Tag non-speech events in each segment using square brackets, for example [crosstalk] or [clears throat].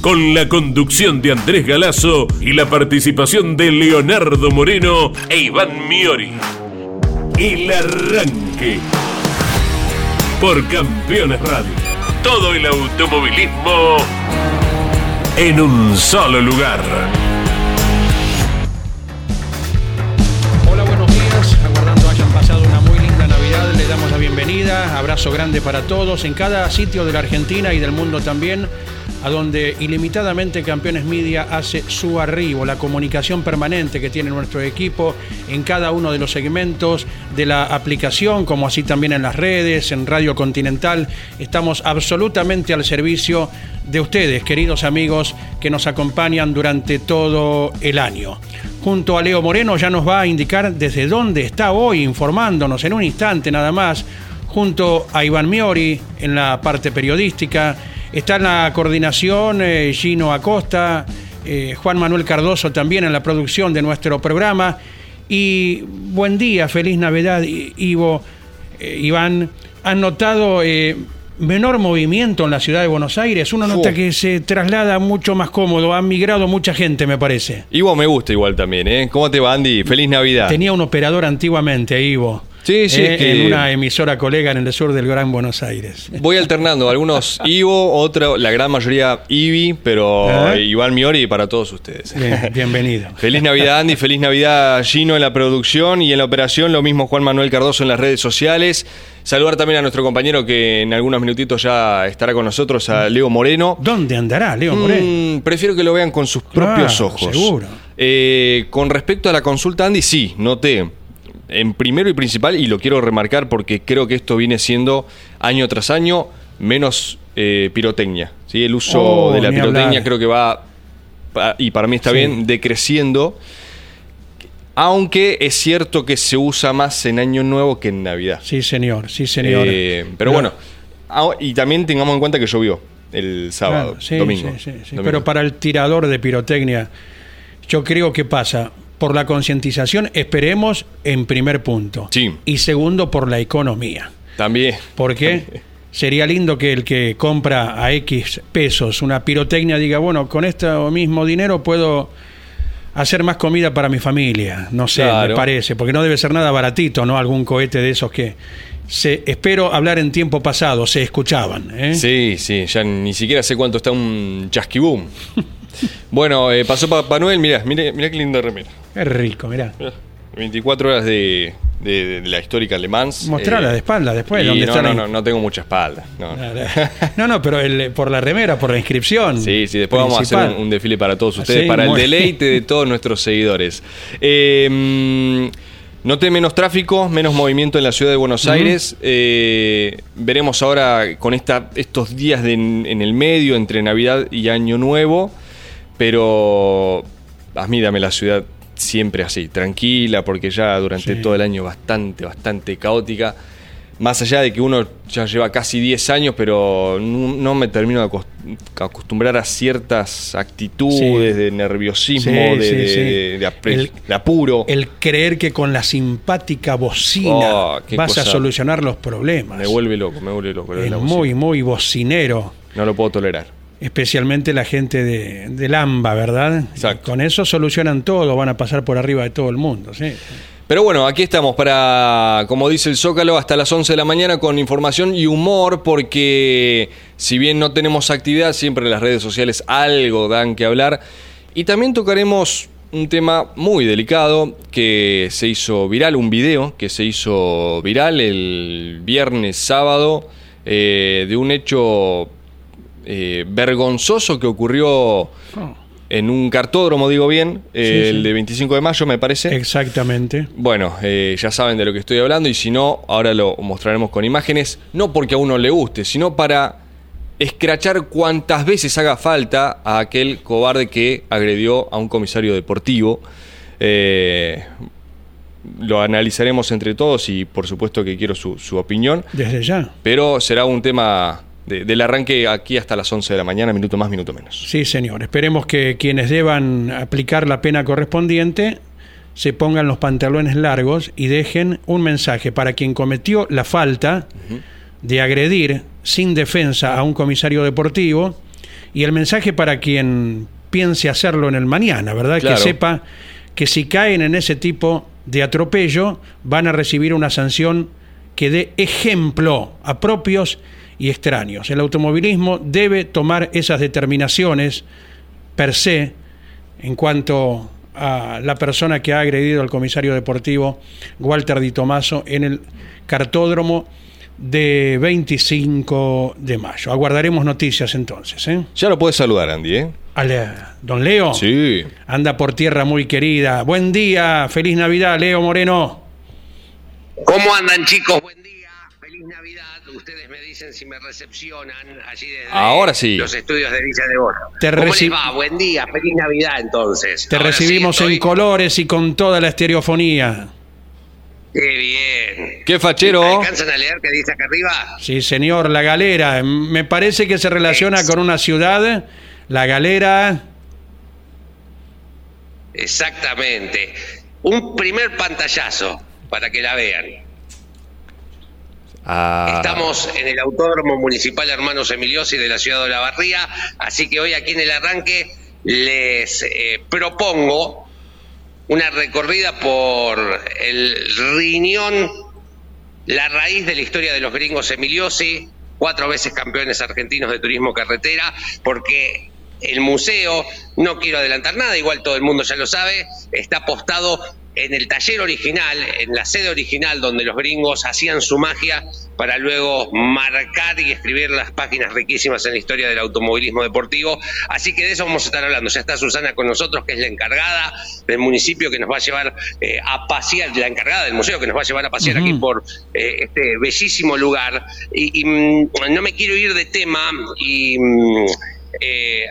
Con la conducción de Andrés Galazo y la participación de Leonardo Moreno e Iván Miori. El Arranque. Por Campeones Radio. Todo el automovilismo en un solo lugar. Hola, buenos días. Aguardando hayan pasado una muy linda Navidad, le damos la bienvenida. Abrazo grande para todos en cada sitio de la Argentina y del mundo también, donde ilimitadamente Campeones Media hace su arribo, la comunicación permanente que tiene nuestro equipo en cada uno de los segmentos de la aplicación, como así también en las redes, en Radio Continental. Estamos absolutamente al servicio de ustedes, queridos amigos, que nos acompañan durante todo el año. Junto a Leo Moreno ya nos va a indicar desde dónde está hoy informándonos en un instante nada más, junto a Iván Miori en la parte periodística, está en la coordinación eh, Gino Acosta, eh, Juan Manuel Cardoso también en la producción de nuestro programa. Y buen día, feliz Navidad, Ivo, eh, Iván. ¿Han notado menor movimiento en la ciudad de Buenos Aires? Uno nota que se traslada mucho más cómodo, ha migrado mucha gente, me parece. Ivo me gusta igual también, ¿eh? ¿Cómo te va, Andy? Feliz Navidad. Tenía un operador antiguamente, Ivo. Sí, sí, eh, es que- En una emisora colega en el sur del Gran Buenos Aires. Voy alternando, algunos [laughs] Ivo, otra, la gran mayoría Ivi, pero Ajá. Iván Miori para todos ustedes. Bien, [laughs] bienvenido. Feliz Navidad, Andy. Feliz Navidad, Gino, en la producción y en la operación. Lo mismo Juan Manuel Cardoso en las redes sociales. Saludar también a nuestro compañero que en algunos minutitos ya estará con nosotros, a Leo Moreno. ¿Dónde andará, Leo Moreno? Mm, prefiero que lo vean con sus propios Ah, ojos. seguro. Eh, con respecto a la consulta, Andy, sí, noté. En primero y principal, y lo quiero remarcar porque creo que esto viene siendo año tras año menos eh, pirotecnia. ¿sí? El uso Oh, de la ni pirotecnia hablar. creo que va, y para mí está Sí. bien, decreciendo. Aunque es cierto que se usa más en Año Nuevo que en Navidad. Sí, señor, sí, señor. Eh, pero bueno, ah, y también tengamos en cuenta que llovió el sábado, Claro, sí, domingo. sí, sí, sí. domingo. Pero para el tirador de pirotecnia, yo creo que pasa por la concientización, esperemos, en primer punto. Sí. Y segundo, por la economía. También. Porque sería lindo que el que compra a X pesos una pirotecnia diga, bueno, con este mismo dinero puedo hacer más comida para mi familia. No sé, Claro. me parece, porque no debe ser nada baratito, ¿no? Algún cohete de esos que se, espero hablar en tiempo pasado, se escuchaban. ¿eh? Sí, sí, ya ni siquiera sé cuánto está un chasquibum. [laughs] bueno, eh, pasó Papá Noel, mirá, mirá, mirá qué linda remera. Es rico, mirá. Mirá, 24 horas de, de- de la histórica Le Mans. Mostrala Eh, de espalda después, donde no, no, no, no tengo mucha espalda. No. No, no, pero el- por la remera, por la inscripción. Sí, sí, después vamos a hacer un, un desfile para todos ustedes, Sí, para el deleite de todos nuestros seguidores. Eh, mm, noté menos tráfico, menos movimiento en la ciudad de Buenos Aires. Eh, veremos ahora con esta, estos días de- en el medio, entre Navidad y Año Nuevo, pero admírame la ciudad siempre así, tranquila, porque ya durante Sí. todo el año bastante, bastante caótica. Más allá de que uno ya lleva casi 10 años, pero no, no me termino de acos- acostumbrar a ciertas actitudes Sí. de nerviosismo, Sí, de, El- apuro. El creer que con la simpática bocina Oh, qué vas a solucionar los problemas. me vuelve loco, me vuelve loco. es muy, muy bocinero. No lo puedo tolerar. Especialmente la gente de, del AMBA, ¿verdad? Exacto. Con eso solucionan todo, van a pasar por arriba de todo el mundo. ¿sí? Pero bueno, aquí estamos para, como dice el Zócalo, hasta las 11 de la mañana con información y humor, porque si bien no tenemos actividad, siempre en las redes sociales algo dan que hablar. Y también tocaremos un tema muy delicado que se hizo viral, un video que se hizo viral el viernes sábado eh, de un hecho eh, vergonzoso que ocurrió Oh, en un cartódromo, digo bien, eh, Sí, sí. el de 25 de mayo me parece. exactamente. Bueno, eh, ya saben de lo que estoy hablando y si no, ahora lo mostraremos con imágenes, no porque a uno le guste, sino para escrachar cuantas veces haga falta a aquel cobarde que agredió a un comisario deportivo. Eh, lo analizaremos entre todos y por supuesto que quiero su, su opinión. Desde ya. Pero será un tema de- del arranque aquí hasta las 11 de la mañana, minuto más, minuto menos. Sí, señor. Esperemos que quienes deban aplicar la pena correspondiente se pongan los pantalones largos y dejen un mensaje para quien cometió la falta de agredir sin defensa a un comisario deportivo y el mensaje para quien piense hacerlo en el mañana, ¿verdad? Claro. Que sepa que si caen en ese tipo de atropello van a recibir una sanción que dé ejemplo a propios y extraños. El automovilismo debe tomar esas determinaciones per se en cuanto a la persona que ha agredido al comisario deportivo Walter Di Tomaso en el cartódromo de 25 de mayo. Aguardaremos noticias entonces. ¿eh? Ya lo puedes saludar, Andy, ¿eh? Ale- don Leo Sí. anda por tierra muy querida. Buen día, feliz Navidad, Leo Moreno. ¿Cómo andan chicos? Dicen si me recepcionan allí desde Ahora sí. los estudios de Villa de Borja. Te ¿Cómo les va? Buen día, feliz Navidad entonces. Te Ahora sí recibimos estoy- en colores y con toda la estereofonía. Qué bien. Qué fachero. ¿Alcanzan a leer qué dice acá arriba? Sí, señor, la galera. Me parece que se relaciona con una ciudad. La galera. Exactamente. Un primer pantallazo para que la vean. Ah, Estamos en el Autódromo Municipal Hermanos Emiliosi de la ciudad de La Barría, así que hoy aquí en el arranque les eh, propongo una recorrida por el riñón, la raíz de la historia de los gringos Emiliosi, cuatro veces campeones argentinos de turismo carretera, porque el museo, no quiero adelantar nada, igual todo el mundo ya lo sabe, está apostado en el taller original, en la sede original donde los gringos hacían su magia para luego marcar y escribir las páginas riquísimas en la historia del automovilismo deportivo. Así que de eso vamos a estar hablando. Ya está Susana con nosotros, que es la encargada del municipio que nos va a llevar eh, a pasear, la encargada del museo que nos va a llevar a pasear aquí por eh, este bellísimo lugar. Y, y, mm, no me quiero ir de tema y... mm, eh,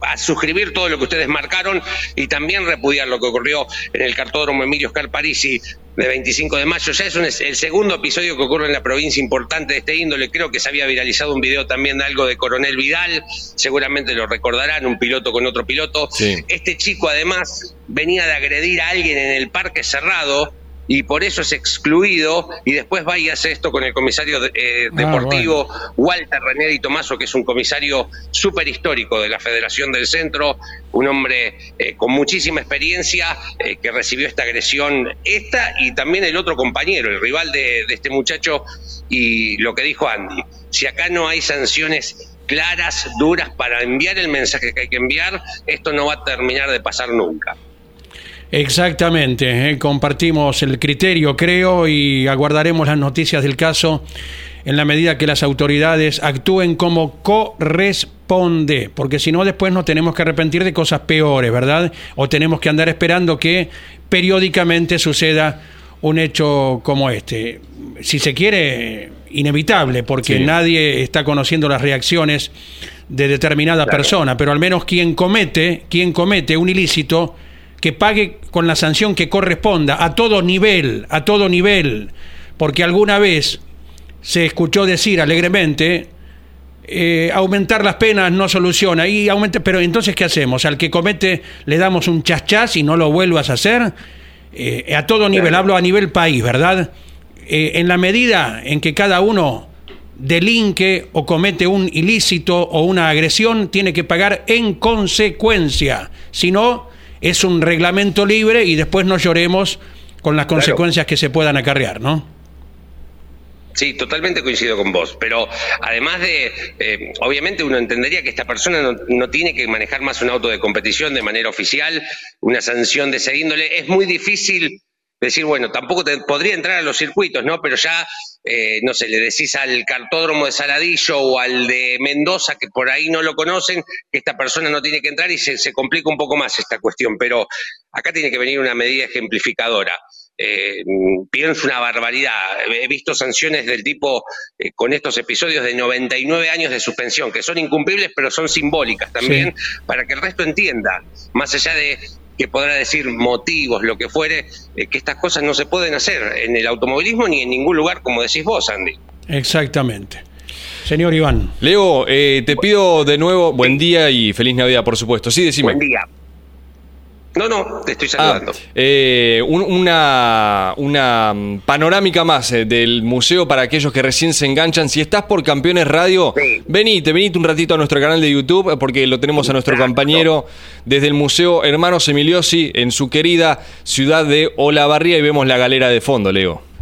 a- suscribir todo lo que ustedes marcaron y también repudiar lo que ocurrió en el cartódromo Emilio Oscar Parisi de 25 de mayo. Ya es un- el segundo episodio que ocurre en la provincia importante de este índole. Creo que se había viralizado un video también de algo de Coronel Vidal, seguramente lo recordarán, un piloto con otro piloto. Sí. Este chico además venía de agredir a alguien en el parque cerrado y por eso es excluido y después va y hace esto con el comisario de- eh, Ah, deportivo Walter René Di Tomaso, que es un comisario súper histórico de la Federación del Centro, un hombre eh, con muchísima experiencia eh, que recibió esta agresión, esta y también el otro compañero, el rival de, de este muchacho, y lo que dijo Andy, si acá no hay sanciones claras, duras, para enviar el mensaje que hay que enviar, esto no va a terminar de pasar nunca. Exactamente, eh, compartimos el criterio, creo, y aguardaremos las noticias del caso en la medida que las autoridades actúen como corresponde, porque si no después nos tenemos que arrepentir de cosas peores, ¿verdad? O tenemos que andar esperando que periódicamente suceda un hecho como este. Si se quiere, inevitable, porque Sí. nadie está conociendo las reacciones de determinada persona, pero al menos quien comete, quien comete un ilícito, que pague con la sanción que corresponda, a todo nivel, a todo nivel, porque alguna vez se escuchó decir alegremente, eh, aumentar las penas no soluciona, y aumenta, pero entonces ¿qué hacemos? Al que comete le damos un chas y no lo vuelvas a hacer, Eh, a todo nivel, hablo a nivel país, ¿verdad? Eh, en la medida en que cada uno delinque o comete un ilícito o una agresión, tiene que pagar en consecuencia. Si no, es un reglamento libre y después no lloremos con las consecuencias que se puedan acarrear, ¿no? Sí, totalmente coincido con vos, pero además de, eh, obviamente uno entendería que esta persona no, no tiene que manejar más un auto de competición de manera oficial, una sanción de esa índole. Es muy difícil decir, bueno, tampoco te, podría entrar a los circuitos, ¿no? Pero ya, eh, no sé, le decís al cartódromo de Saladillo o al de Mendoza, que por ahí no lo conocen, que esta persona no tiene que entrar y se, se complica un poco más esta cuestión, pero acá tiene que venir una medida ejemplificadora. eh, pienso una barbaridad. He visto sanciones del tipo eh, con estos episodios de 99 años de suspensión, que son incumplibles, pero son simbólicas también, para que el resto entienda, más allá de que podrá decir motivos, lo que fuere, eh, que estas cosas no se pueden hacer en el automovilismo ni en ningún lugar, como decís vos, Andy. Exactamente. Señor Iván. Leo, eh, te pido de nuevo buen día y feliz Navidad, por supuesto. Sí, decime. Buen día. No, no, te estoy saludando. Ah, eh, una, una mm, panorámica más eh, del museo para aquellos que recién se enganchan. Si estás por Campeones Radio, venite, venite un ratito a nuestro canal de YouTube porque lo tenemos a nuestro compañero desde el Museo Hermanos Emiliosi en su querida ciudad de Olavarría y vemos la galera de fondo, Leo.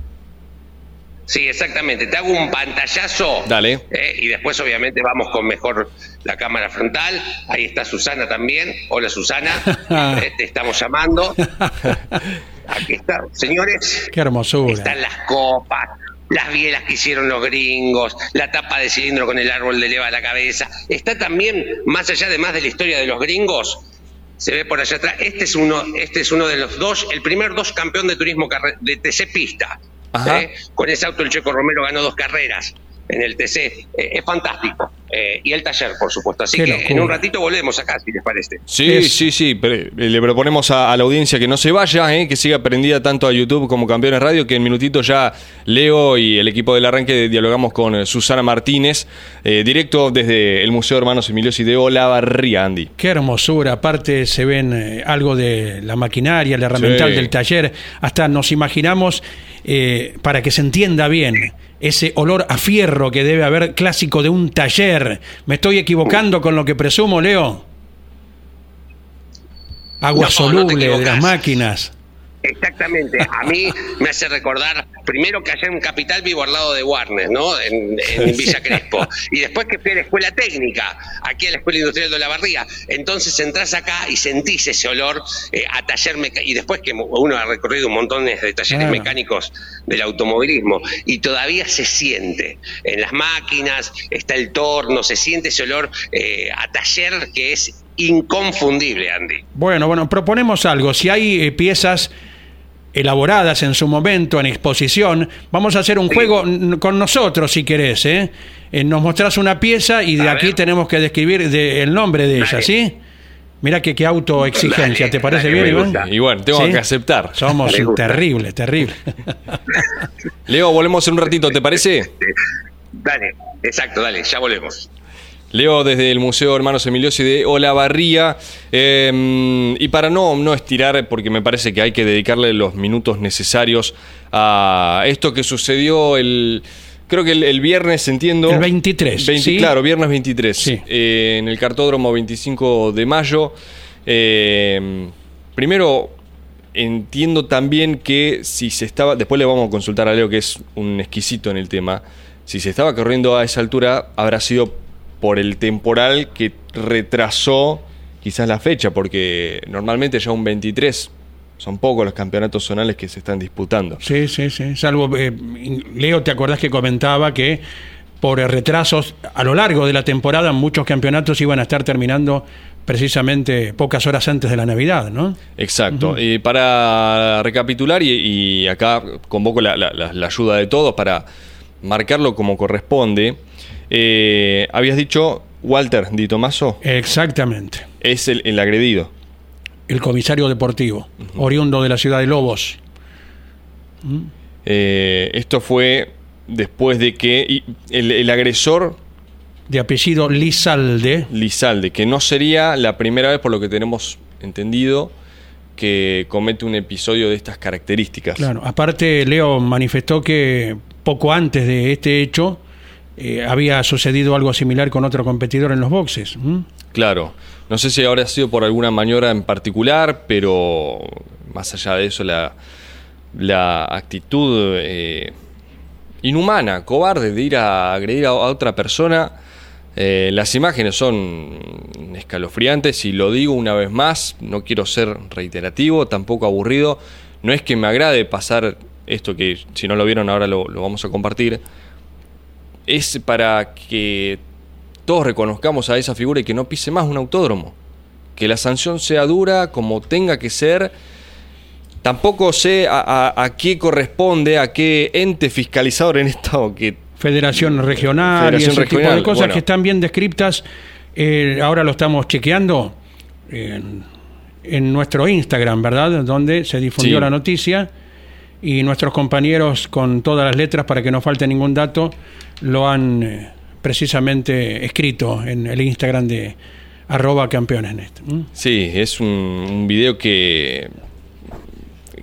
Sí, exactamente. Te hago un pantallazo. Dale. Eh, y después, obviamente, vamos con mejor la cámara frontal. Ahí está Susana también. Hola, Susana. [laughs] Eh, te estamos llamando. [laughs] Aquí está. Señores. Qué hermosura. Están las copas, las bielas que hicieron los gringos, la tapa de cilindro con el árbol de leva a la cabeza. Está también, más allá de más de la historia de los gringos, se ve por allá atrás. Este es uno, este es uno de los dos, el primer dos campeón de turismo de TC Pista. ¿Eh? Con ese auto el Checo Romero ganó dos carreras en el TC. Eh, es fantástico. Eh, y el taller, por supuesto. Así que en un ratito volvemos acá, si les parece. Sí, sí, sí. le proponemos a, la audiencia que no se vaya, que siga prendida tanto a YouTube como Campeones Radio, que en minutito ya Leo y el equipo del arranque dialogamos con Susana Martínez, directo desde el Museo Hermanos Emiliosi de Olavarría, Andy. Qué hermosura. Aparte se ven algo de la maquinaria, el herramental del taller. Hasta nos imaginamos eh, para que se entienda bien, ese olor a fierro que debe haber clásico de un taller. ¿Me estoy equivocando con lo que presumo, Leo? Agua soluble de las máquinas. Exactamente. A mí me hace recordar, primero que allá en Capital vivo al lado de Warner, ¿no? En, [laughs] Villa Crespo. Y después que fui a la escuela técnica, aquí a la Escuela Industrial de la Barriga. Entonces entras acá y sentís ese olor eh, a taller mecánico. Y después que uno ha recorrido un montón de talleres mecánicos del automovilismo. Y todavía se siente. En las máquinas está el torno, se siente ese olor eh, a taller que es inconfundible, Andy. Bueno, bueno, proponemos algo. Si hay eh, piezas elaboradas en su momento en exposición. Vamos a hacer un juego con nosotros, si querés. ¿eh? ¿eh? nos mostrás una pieza y de aquí tenemos que describir el nombre de ella, ¿sí? Mira que qué autoexigencia, ¿te parece bien, Iván? Y bueno, tengo que aceptar. Somos terribles, terribles. Leo, volvemos en un ratito, ¿te parece? Dale, exacto, dale, ya volvemos. Leo desde el Museo Hermanos Emiliosi de Olavarría. Em, y para no, no estirar, porque me parece que hay que dedicarle los minutos necesarios a esto que sucedió el. Creo que el, viernes, entiendo. El 23. Claro, viernes 23. Eh, en el cartódromo 25 de mayo. Em, primero, entiendo también que si se estaba. Después le vamos a consultar a Leo, que es un exquisito en el tema. Si se estaba corriendo a esa altura, habrá sido por el temporal que retrasó quizás la fecha, porque normalmente ya un 23 son pocos los campeonatos zonales que se están disputando. Sí, sí, sí. Salvo, eh, Leo, ¿te acordás que comentaba que por retrasos a lo largo de la temporada muchos campeonatos iban a estar terminando precisamente pocas horas antes de la Navidad, ¿no? Exacto. Y para recapitular, y, acá convoco la, la ayuda de todos para marcarlo como corresponde, eh, habías dicho Walter Di Tomaso. Exactamente. Es el, agredido. El comisario deportivo, oriundo de la ciudad de Lobos. ¿Mm? Eh, esto fue después de que el, agresor... De apellido Lizalde. Lizalde, que no sería la primera vez, por lo que tenemos entendido, que comete un episodio de estas características. Claro, aparte Leo manifestó que poco antes de este hecho eh, había sucedido algo similar con otro competidor en los boxes. Claro, no sé si ahora ha sido por alguna maniobra en particular, pero más allá de eso, la, la actitud eh, inhumana, cobarde de ir a agredir a, otra persona. Eh, las imágenes son escalofriantes y lo digo una vez más, no quiero ser reiterativo, tampoco aburrido. No es que me agrade pasar esto que si no lo vieron ahora lo vamos a compartir es para que todos reconozcamos a esa figura y que no pise más un autódromo. Que la sanción sea dura como tenga que ser tampoco sé a, a- a qué corresponde, a qué ente fiscalizador en esto que Federación Regional Federación y ese tipo de cosas bueno. que están bien descriptas. Eh, ahora lo estamos chequeando en, en nuestro Instagram, ¿verdad? Donde se difundió Sí. la noticia y nuestros compañeros con todas las letras para que no falte ningún dato lo han eh, precisamente escrito en el Instagram de arroba campeonesnet. Sí, es un, video que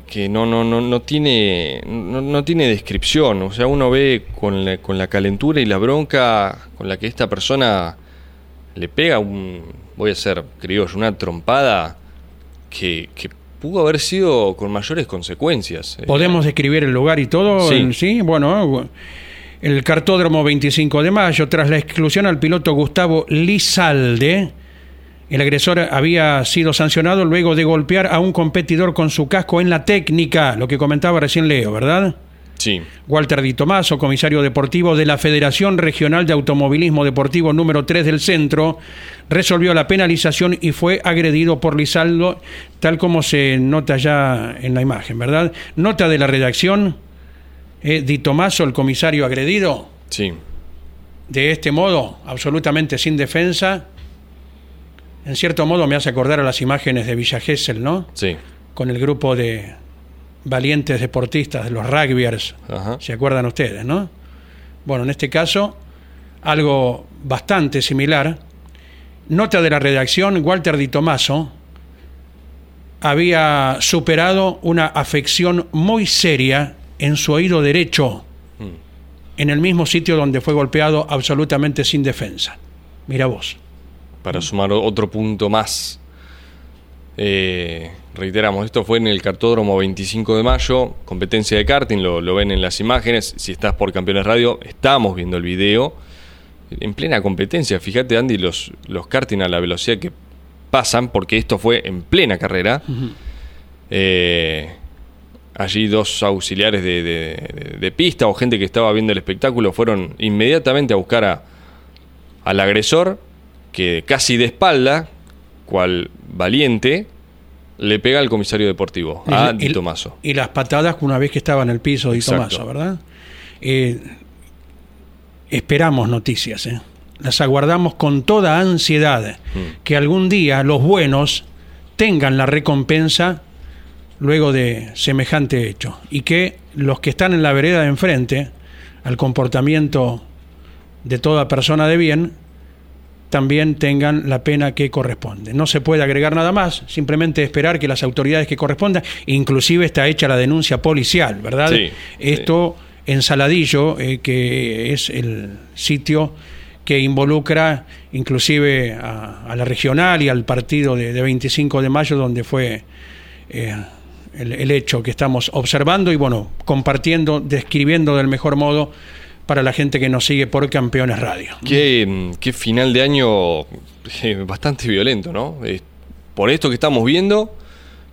que no no no no tiene no, no tiene descripción, o sea, uno ve con la, con la calentura y la bronca con la que esta persona le pega un voy a ser criollo, una trompada que pudo haber sido con mayores consecuencias. Eh, ¿Podemos describir el lugar y todo? Sí. Sí, bueno, el cartódromo 25 de mayo, tras la exclusión al piloto Gustavo Lizalde, el agresor había sido sancionado luego de golpear a un competidor con su casco en la técnica, lo que comentaba recién Leo, ¿verdad? Sí. Walter Di Tomaso, comisario deportivo de la Federación Regional de Automovilismo Deportivo número 3 del centro, resolvió la penalización y fue agredido por Lizaldo, tal como se nota ya en la imagen, ¿verdad? Nota de la redacción, eh, Di Tomaso, el comisario agredido, Sí. de este modo, absolutamente sin defensa. En cierto modo me hace acordar a las imágenes de Villa Gesell, ¿no? Sí. Con el grupo de valientes deportistas, de los rugbyers, Ajá. ¿Se acuerdan ustedes, no? Bueno, en este caso, algo bastante similar. Nota de la redacción, Walter Di Tomaso había superado una afección muy seria en su oído derecho, en el mismo sitio donde fue golpeado absolutamente sin defensa. Mira vos. Para sumar otro punto más. Eh, reiteramos, esto fue en el cartódromo 25 de mayo, competencia de karting, lo, lo ven en las imágenes. Si estás por Campeones Radio, estamos viendo el video. En plena competencia, fíjate Andy, los, los karting a la velocidad que pasan, porque esto fue en plena carrera. Eh, allí dos auxiliares de, de- de pista o gente que estaba viendo el espectáculo fueron inmediatamente a buscar a, al agresor que casi de espalda, cual valiente, le pega al comisario deportivo, a Y- Di y- Tomaso. Y las patadas una vez que estaba en el piso Di Exacto. Tomaso, ¿verdad? Eh, esperamos noticias, ¿eh? Las aguardamos con toda ansiedad. Mm. Que algún día los buenos tengan la recompensa luego de semejante hecho. Y que los que están en la vereda de enfrente, al comportamiento de toda persona de bien, también tengan la pena que corresponde. No se puede agregar nada más, simplemente esperar que las autoridades que correspondan, inclusive está hecha la denuncia policial, ¿verdad? Sí, Esto en Saladillo, eh, que es el sitio que involucra inclusive a, a la regional y al partido de, de 25 de mayo, donde fue eh, el, el hecho que estamos observando y bueno, compartiendo, describiendo del mejor modo para la gente que nos sigue por Campeones Radio. Qué, qué final de año eh, bastante violento, ¿no? Eh, por esto que estamos viendo,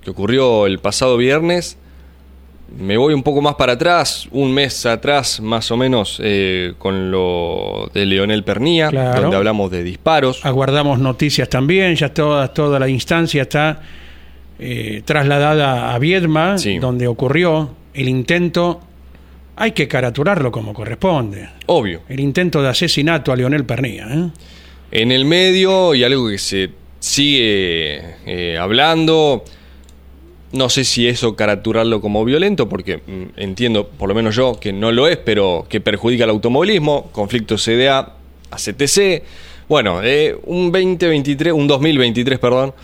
que ocurrió el pasado viernes, me voy un poco más para atrás, un mes atrás más o menos, eh, con lo de Leonel Pernía, Claro. donde hablamos de disparos. aguardamos noticias también, ya toda, toda la instancia está eh, trasladada a Viedma, Sí. donde ocurrió el intento, hay que caraturarlo como corresponde, Obvio. el intento de asesinato a Leonel Pernía. ¿eh? En el medio y algo que se sigue eh, hablando, no sé si eso caraturarlo como violento, porque mm, entiendo, por lo menos yo, que no lo es, pero que perjudica al automovilismo, conflicto CDA a CTC. Bueno, eh, un 2023, un 2023, perdón,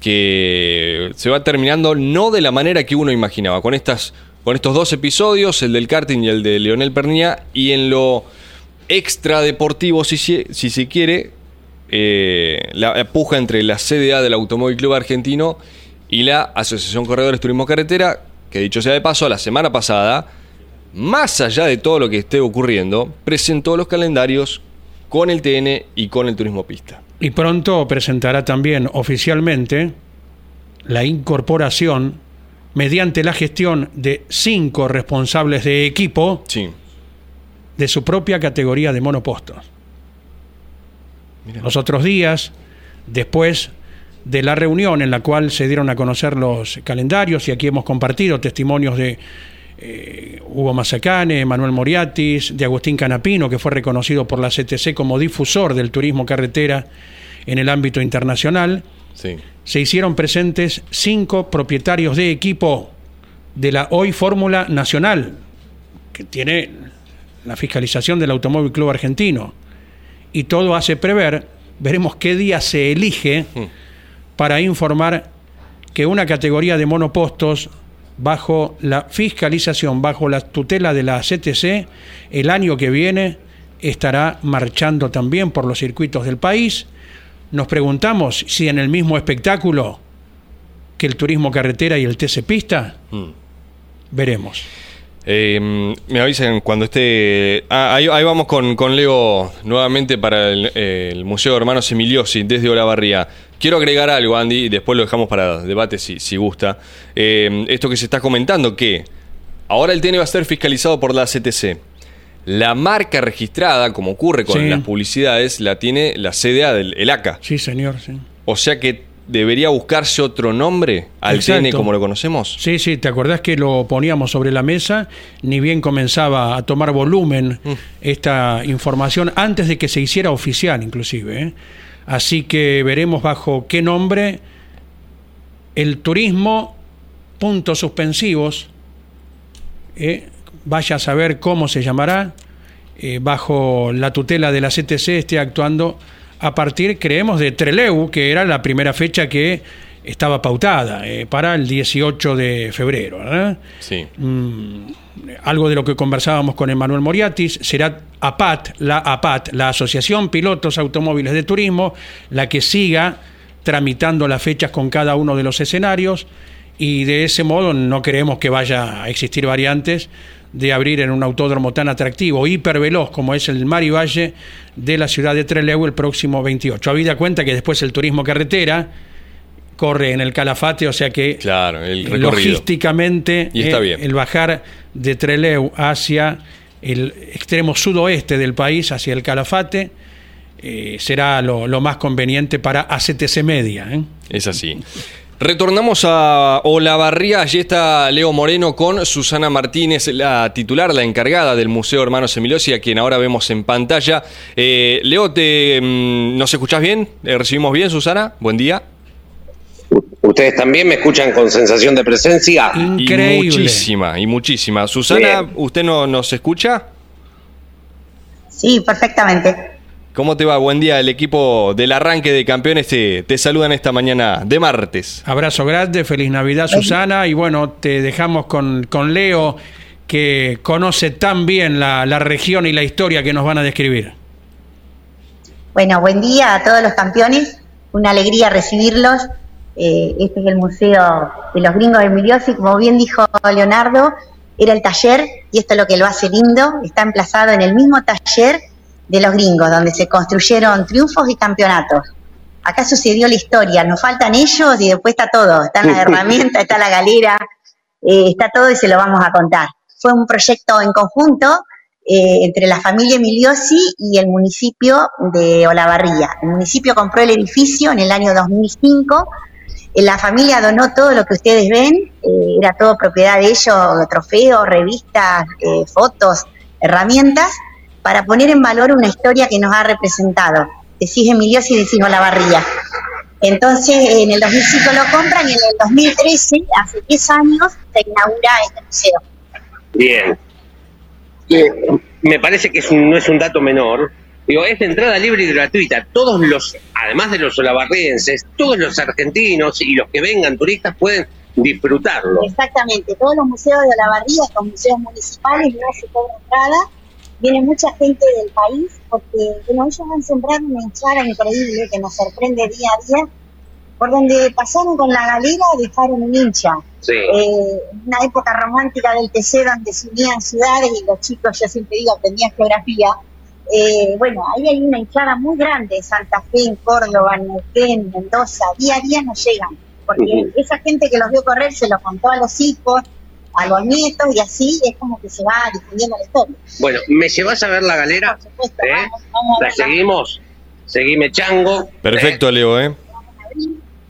que se va terminando no de la manera que uno imaginaba, con estas con estos dos episodios, el del karting y el de Leonel Pernía, y en lo extradeportivo, si, se- si se quiere, eh, la puja entre la CDA del Automóvil Club Argentino y la Asociación Corredores Turismo Carretera, que dicho sea de paso, la semana pasada, más allá de todo lo que esté ocurriendo, presentó los calendarios con el TN y con el Turismo Pista. Y pronto presentará también oficialmente la incorporación mediante la gestión de cinco responsables de equipo Sí. de su propia categoría de monopostos. Los otros días, después de la reunión en la cual se dieron a conocer los calendarios y aquí hemos compartido testimonios de eh, Hugo Mazacane, Manuel Moriatis, de Agustín Canapino, que fue reconocido por la CTC como difusor del turismo carretera en el ámbito internacional. Se hicieron presentes cinco propietarios de equipo de la hoy Fórmula Nacional, que tiene la fiscalización del Automóvil Club Argentino. Y todo hace prever, veremos qué día se elige hmm. para informar que una categoría de monopostos bajo la fiscalización, bajo la tutela de la CTC, el año que viene estará marchando también por los circuitos del país. Nos preguntamos si en el mismo espectáculo que el turismo carretera y el TC Pista, hmm. veremos. Eh, me avisan cuando esté. Ah, ahí, vamos con, Leo nuevamente para el, Museo de Hermanos Emiliosi desde Olavarría. Quiero agregar algo, Andy, y después lo dejamos para debate si, si gusta. Eh, esto que se está comentando, que ahora el TN va a ser fiscalizado por la CTC. La marca registrada, como ocurre con las publicidades, la tiene la CDA del el ACA. Sí, señor, sí. O sea que debería buscarse otro nombre al TN como lo conocemos. Sí, sí, ¿te acordás que lo poníamos sobre la mesa? Ni bien comenzaba a tomar volumen mm. esta información antes de que se hiciera oficial inclusive. ¿eh? Así que veremos bajo qué nombre el turismo, puntos suspensivos, ¿eh? Vaya a saber cómo se llamará, eh, bajo la tutela de la CTC esté actuando a partir, creemos, de Treleu, que era la primera fecha que estaba pautada eh, para el 18 de febrero. Sí. Mm, algo de lo que conversábamos con Emanuel Moriatis, será APAT, la APAT, la Asociación Pilotos Automóviles de Turismo, la que siga tramitando las fechas con cada uno de los escenarios y de ese modo no queremos que vaya a existir variantes de abrir en un autódromo tan atractivo, hiperveloz como es el Mari Valle de la ciudad de Trelew el próximo 28. Habida cuenta que después el turismo carretera corre en el Calafate, o sea que claro, el logísticamente eh, el bajar de Trelew hacia el extremo sudoeste del país, hacia el Calafate, eh, será lo, lo, más conveniente para ACTC Media. ¿eh? Es así. Retornamos a Olavarría, allí está Leo Moreno con Susana Martínez, la titular, la encargada del Museo Hermanos Emiliosi, a quien ahora vemos en pantalla. Eh, Leo, te, mm, ¿nos escuchás bien? Eh, ¿Recibimos bien, Susana? Buen día. ¿Ustedes también me escuchan con sensación de presencia? Increíble. Y muchísima, y muchísima. Susana, ¿usted no, nos escucha? Sí, perfectamente. ¿Cómo te va? Buen día. El equipo del arranque de campeones te, te saludan esta mañana de martes. Abrazo grande, feliz Navidad Susana y bueno, te dejamos con, con Leo que conoce tan bien la, región y la historia que nos van a describir. Bueno, buen día a todos los campeones, una alegría recibirlos. Eh, este es el Museo de los Gringos de Emiliosi, como bien dijo Leonardo, era el taller y esto es lo que lo hace lindo, está emplazado en el mismo taller de los gringos, donde se construyeron triunfos y campeonatos. Acá sucedió la historia, nos faltan ellos y después está todo, está la herramienta, está la galera, eh, está todo y se lo vamos a contar. Fue un proyecto en conjunto eh, entre la familia Emiliosi y el municipio de Olavarría. El municipio compró el edificio en el año 2005, eh, la familia donó todo lo que ustedes ven, era todo propiedad de ellos, trofeos, revistas, fotos, herramientas, para poner en valor una historia que nos ha representado. Decís Emiliosi y decís Olavarría. Entonces, en el 2005 lo compran y en el 2013, hace 10 años, se inaugura este museo. Bien. Eh, me parece que no es un dato menor. Digo, es de entrada libre y gratuita. Todos los, además de los olavarrienses, todos los argentinos y los que vengan turistas pueden disfrutarlo. Exactamente. Todos los museos de Olavarría, los museos municipales, no se cobra entrada viene mucha gente del país porque bueno, ellos han sembrado una hinchada increíble que nos sorprende día a día. Por donde pasaron con la galera dejaron un hincha. Eh, una época romántica del TC donde se unían ciudades y los chicos, yo siempre digo, aprendían geografía. Eh, bueno, ahí hay una hinchada muy grande, Santa Fe, en Córdoba, en Neuquén, Mendoza, día a día nos llegan, porque esa gente que los vio correr se lo contó a los hijos, a los nietos y así es como que se va difundiendo la historia. Bueno, ¿me llevas a ver la galera? Por supuesto, ¿Eh? ¿La seguimos? Seguime, chango. Perfecto, Leo, ¿eh?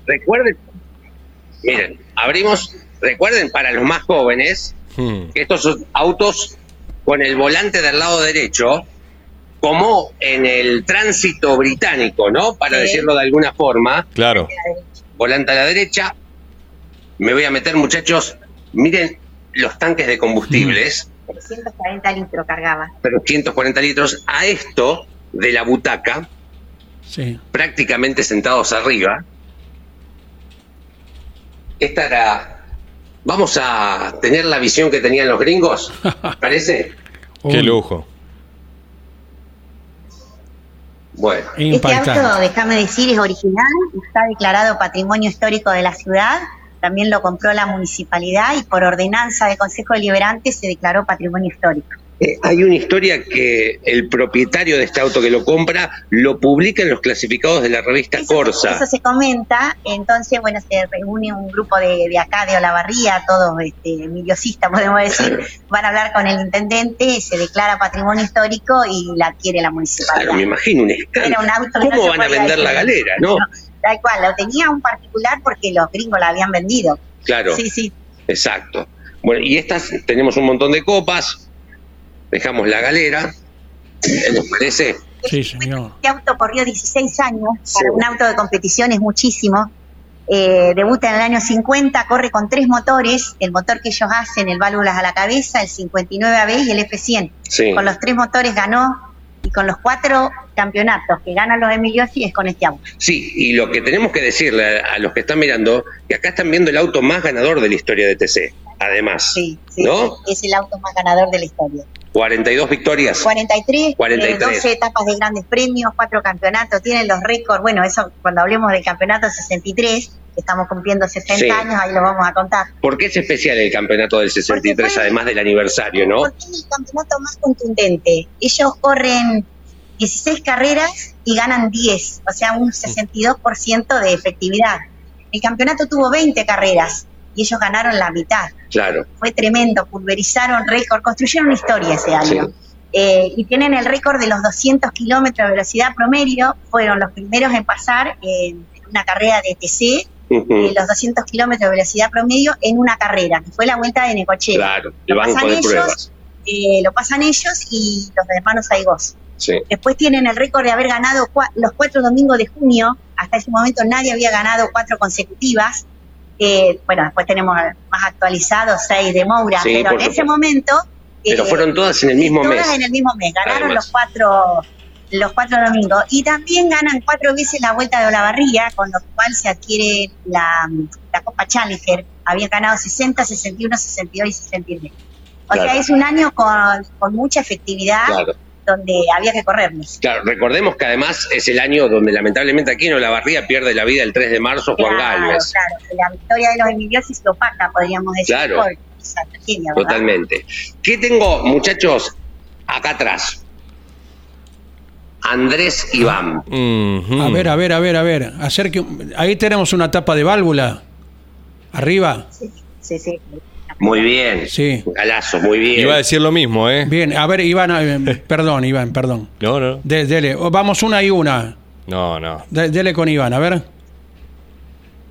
recuerden, miren, abrimos, recuerden para los más jóvenes Hmm. que estos son autos con el volante del lado derecho, como en el tránsito británico, ¿no? Para Sí. decirlo de alguna forma, Claro. volante a la derecha. Me voy a meter, muchachos, miren los tanques de combustibles, 340 litros cargaba. 340 litros, a esto de la butaca, Sí. prácticamente sentados arriba. Esta era. Vamos a tener la visión que tenían los gringos, [laughs] ¿parece? Qué lujo. Bueno, Este auto, Impactante. déjame decir, es original, está declarado Patrimonio Histórico de la ciudad, también lo compró la municipalidad y por ordenanza del Consejo Deliberante se declaró Patrimonio Histórico. eh, hay una historia que el propietario de este auto que lo compra lo publica en los clasificados de la revista Eso, Corsa. eso se comenta, entonces, bueno, se reúne un grupo de, de acá, de Olavarría, todos este, miliosistas, podemos decir, van a hablar con el intendente, se declara Patrimonio Histórico y la adquiere la municipalidad. Claro, me imagino un escándalo. no ¿Cómo van a vender la galera, no? Tal cual, lo tenía un particular porque los gringos la habían vendido. Claro. Sí, sí. Exacto. Bueno, y estas tenemos un montón de copas. Dejamos la galera. ¿Qué ¿Les parece? Sí, señor. Este auto corrió 16 años, Sí. para un auto de competición es muchísimo. Eh, debuta en el año 50, corre con tres motores, el motor que ellos hacen, el válvulas a la cabeza, el 59AB y el F100. Sí. Con los tres motores ganó con los cuatro campeonatos que ganan los Emiliosi es con este auto. Sí, y lo que tenemos que decirle a, a los que están mirando, que acá están viendo el auto más ganador de la historia de TC. Además, Sí, sí, ¿no? es el auto más ganador de la historia. 42 victorias. 43, 43. eh, 12 etapas de grandes premios, cuatro campeonatos, tienen los récords, bueno, eso cuando hablemos del campeonato 63, que estamos cumpliendo 60 Sí. años, ahí lo vamos a contar. ¿Por qué es especial el campeonato del 63, Porque fue- además del aniversario, no? Porque es el campeonato más contundente. Ellos corren 16 carreras y ganan 10, o sea, un 62% de efectividad. El campeonato tuvo 20 carreras y ellos ganaron la mitad. Claro. Fue tremendo, pulverizaron récord, construyeron historia ese año. Sí. Eh, y tienen el récord de los 200 kilómetros de velocidad promedio, fueron los primeros en pasar en una carrera de TC, Eh, los 200 kilómetros de velocidad promedio en una carrera, que fue la vuelta de Necochea. Claro, Lo pasan ellos, eh, lo pasan ellos y los hermanos Aigos. Sí. Después tienen el récord de haber ganado cua- los cuatro domingos de junio. Hasta ese momento nadie había ganado cuatro consecutivas. Eh, bueno, después tenemos más actualizados seis de Moura, Sí, pero en ese momento. Pero eh, fueron todas en el mismo todas mes. en el mismo mes. Ganaron Además. los cuatro los cuatro domingos. Y también ganan cuatro veces la vuelta de Olavarría, con lo cual se adquiere la, la Copa Challenger. Habían ganado 60, 61, 62 y 63. O Claro. sea, es un año con, con mucha efectividad Claro. donde había que corrernos. Claro, recordemos que además es el año donde lamentablemente aquí en Olavarría pierde la vida el 3 de marzo Juan Claro, Galvez. claro. La victoria de los emiliosis lo opaca, podríamos decir, Claro. por ¿verdad? Totalmente. ¿Qué tengo, muchachos, acá atrás? Andrés Iván. A ver, a ver, a ver, a ver. Acerque, ahí tenemos una tapa de válvula. Arriba. Sí, sí. Muy bien. Sí. Galazo, muy bien. Iba a decir lo mismo, ¿eh? Bien, a ver, Iván, eh, [laughs] perdón, Iván, perdón. No, no. De- dele, vamos una y una. No, no. De- dele con Iván, a ver.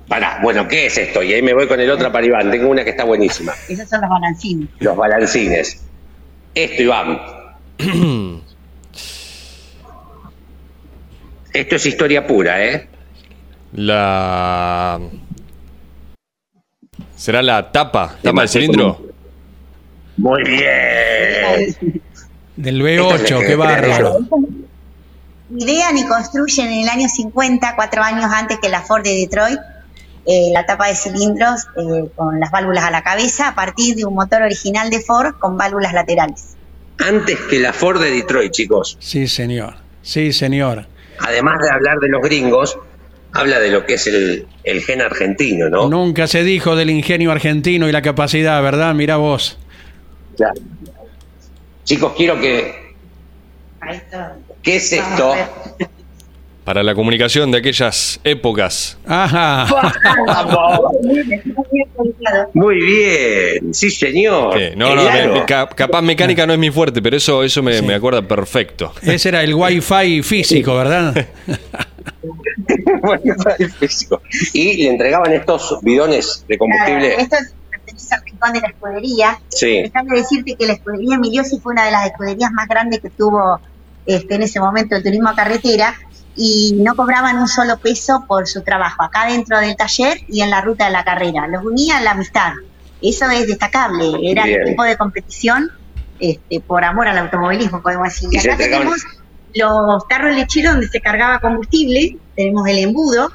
Pará, bueno, ¿qué es esto? Y ahí me voy con el otro para Iván. Tengo una que está buenísima. Esos son los balancines. Los balancines. Esto, Iván. [clears throat] Esto es historia pura, ¿eh? La. ¿Será la tapa? ¿Tapa del cilindro? Muy bien. Del B8, qué bárbaro. Idean y construyen en el año 50, cuatro años antes que la Ford de Detroit, eh, la tapa de cilindros eh, con las válvulas a la cabeza a partir de un motor original de Ford con válvulas laterales. Antes que la Ford de Detroit, chicos. Sí, señor. Sí, señor. Además de hablar de los gringos, habla de lo que es el, el gen argentino, ¿no? Nunca se dijo del ingenio argentino y la capacidad, ¿verdad? Mira vos. Claro. Chicos, quiero que. Ahí está. ¿Qué es esto? Para la comunicación de aquellas épocas. Ajá. Muy bien, sí, señor. Sí, no, no, Claro. me- ca- capaz mecánica no es mi fuerte, pero eso, eso me, me acuerda perfecto. Ese era el wifi físico, ¿verdad? [laughs] y le entregaban estos bidones de combustible. Claro, esto pertenece al rincón de la escudería. Sí. Déjame decirte que la escudería Emiliosi fue una de las escuderías más grandes que tuvo este, en ese momento el turismo a carretera y no cobraban un solo peso por su trabajo, acá dentro del taller y en la ruta de la carrera. Los unía la amistad. Eso es destacable. Era Bien. el tipo de competición este, por amor al automovilismo, podemos decir. Y Y acá tenemos los tarros lecheros donde se cargaba combustible, tenemos el embudo,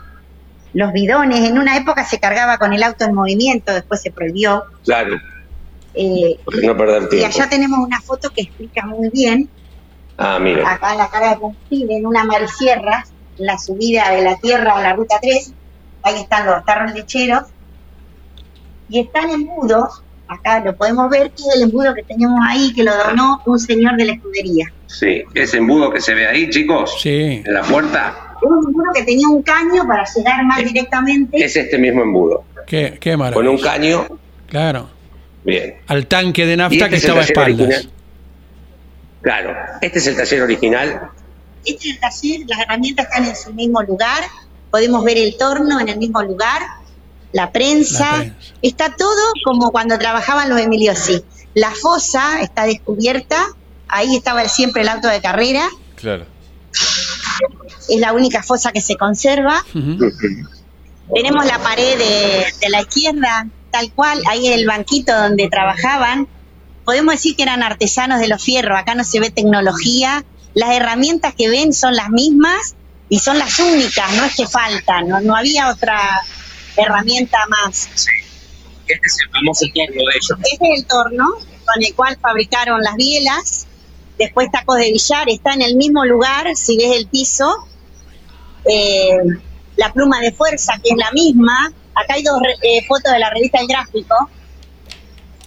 los bidones. En una época se cargaba con el auto en movimiento, después se prohibió. Claro, Eh, no perder y tiempo. allá tenemos una foto que explica muy bien, Ah, mira. acá en la carga de combustible, en una marisierra, la subida de la tierra a la ruta 3, ahí están los tarros lecheros, y está el embudo, acá lo podemos ver, que es el embudo que tenemos ahí, que lo donó un señor de la escudería. Sí, ese embudo que se ve ahí, chicos, Sí. en la puerta, Es un embudo que tenía un caño para llegar más directamente. es este mismo embudo. Qué, qué Con un caño, Claro. bien. Al tanque de nafta este que estaba a espaldas. original. Claro, este es el taller original. Este es el taller, las herramientas están en su mismo lugar, podemos ver el torno en el mismo lugar, la prensa, La prensa. está todo como cuando trabajaban los Emiliosi. La fosa está descubierta, ahí estaba siempre el auto de carrera, Claro. es la única fosa que se conserva. Tenemos la pared de, de la izquierda, tal cual, ahí el banquito donde trabajaban. Podemos decir que eran artesanos de los fierros, acá no se ve tecnología, las herramientas que ven son las mismas y son las únicas, no es que faltan, no, no había otra herramienta más. Este es el famoso torno de ellos. Este es el torno con el cual fabricaron las bielas. Después tacos de billar, está en el mismo lugar, si ves el piso. Eh, la pluma de fuerza, que es la misma. Acá hay dos eh, fotos de la revista El Gráfico,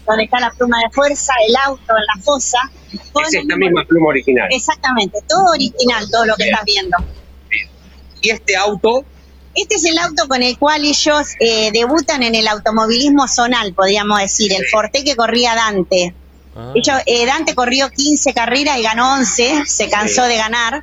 donde está la pluma de fuerza, el auto en la fosa. Es esta misma pluma original. Exactamente, todo original, todo lo que Bien. estás viendo. Y este auto, Este es el auto con el cual ellos eh, debutan en el automovilismo zonal, podríamos decir, el Forte que corría Dante. Ah. De hecho, eh, Dante corrió 15 carreras y ganó 11, se cansó de ganar.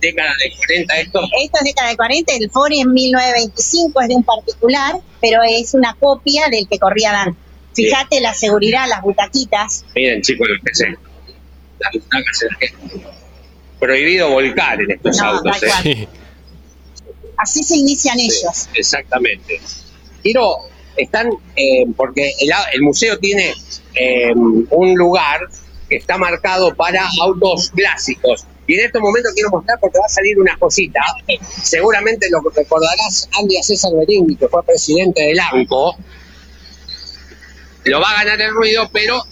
década de 40, esto. Esto es década de 40, el Ford en 1925 es de un particular, pero es una copia del que corría Dante. Fíjate la seguridad, las butaquitas. Miren, chicos, lo que sé. Las butacas en la que- Prohibido volcar en estos No, autos. ¿eh? Así se inician ellos. Exactamente. Quiero, están, eh, porque el, museo tiene eh, un lugar que está marcado para autos clásicos. Y en estos momentos quiero mostrar porque va a salir una cosita. Seguramente lo recordarás Andy a César Berini, que fue presidente del ANCO. Lo va a ganar el ruido, pero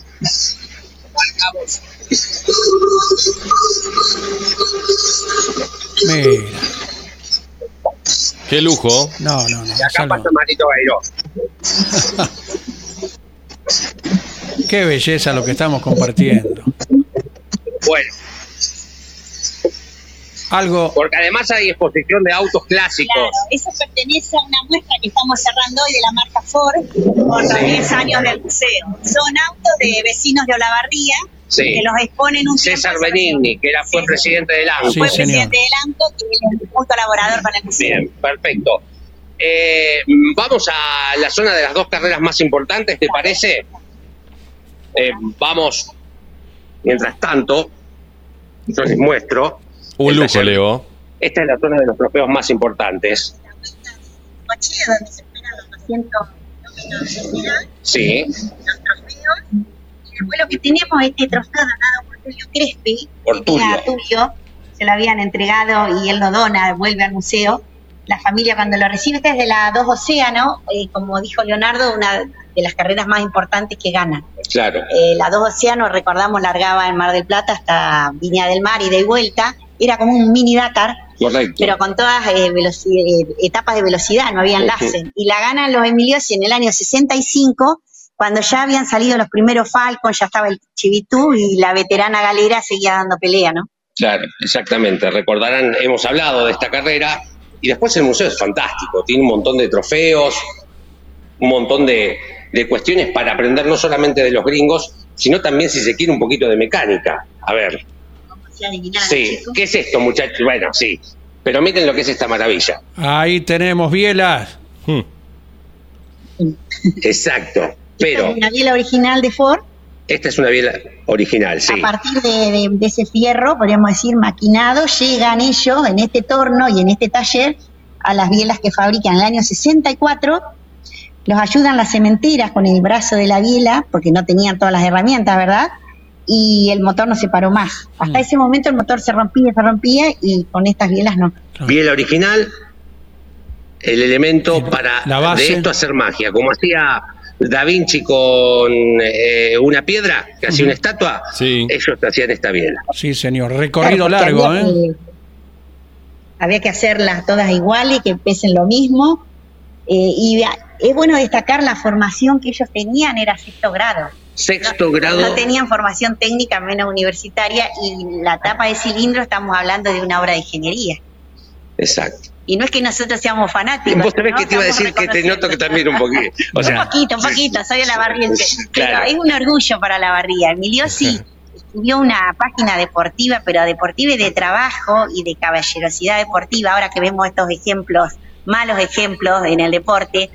marcamos. Mira. Qué lujo. No, no, no. Y acá pasa Marito Bairó. [laughs] Qué belleza lo que estamos compartiendo. Bueno, Algo. porque además hay exposición de autos clásicos. Claro, eso pertenece a una muestra que estamos cerrando hoy de la marca Ford por los 10 años del museo. Son autos de vecinos de Olavarría Sí. que los exponen un César. Benigni, que era, fue Sí. presidente del ANCO. Sí, Fue señor. presidente del ANCO que es muy colaborador con el museo. Bien, perfecto. Eh, vamos a la zona de las dos carreras más importantes, ¿te parece? Eh, vamos, mientras tanto, yo les muestro. Un el lujo, taller. Leo. Esta es la zona de los trofeos más importantes. Coche donde se esperan los 200 kilómetros de velocidad, Sí, los trofeos. Y después lo que tenemos es este trofeo donado por Tulio Crespi, Por Tulio. Se lo habían entregado y él lo dona, vuelve al museo. La familia cuando lo recibe, esta es de la Dos Océano, eh, como dijo Leonardo, una de las carreras más importantes que ganan. claro. Eh, la Dos Océano, recordamos, largaba en Mar del Plata hasta Viña del Mar y de vuelta. Era como un mini Dakar, Correcto. pero con todas eh, eh, etapas de velocidad, no había enlace. Y la ganan los Emiliosi en el año 65, cuando ya habían salido los primeros Falcon, ya estaba el Chivitú y la veterana Galera seguía dando pelea, ¿no? Claro, exactamente. Recordarán, hemos hablado de esta carrera y después el museo es fantástico. Tiene un montón de trofeos, un montón de, de cuestiones para aprender no solamente de los gringos, sino también, si se quiere, un poquito de mecánica. A ver, Sí, chicos. ¿qué es esto, muchachos? Bueno, sí. Pero miren lo que es esta maravilla. Ahí tenemos bielas. Hmm. Exacto. Esta Pero es una biela original de Ford. esta es una biela original, sí. A partir de, de- de ese fierro, podríamos decir, maquinado, llegan ellos en este torno y en este taller a las bielas que fabrican en el año 64. Los ayudan las cementeras con el brazo de la biela, porque no tenían todas las herramientas, ¿verdad? Y el motor no se paró más. Hasta ese momento el motor se rompía, se rompía y con estas bielas no. Biela original, el elemento para La base. de esto hacer magia, como hacía Da Vinci con eh, una piedra, que hacía una estatua, Sí. ellos hacían esta biela. Sí, señor. Recorrido Claro, largo, había ¿eh? que- había que hacerlas todas iguales, que pesen lo mismo. Eh, y es bueno destacar la formación que ellos tenían, era sexto grado. Sexto No- grado, No tenían formación técnica, menos universitaria, y la tapa de cilindro estamos hablando de una obra de ingeniería. exacto. Y no es que nosotros seamos fanáticos. Vos sabés ¿no? que te iba a decir que te noto que también un poquito. O sea, un poquito, un poquito, soy de la barriense. Claro. Pero es un orgullo para la barría. Emiliosi [laughs] escribió una página deportiva, pero deportiva y de trabajo y de caballerosidad deportiva. Ahora que vemos estos ejemplos, malos ejemplos en el deporte,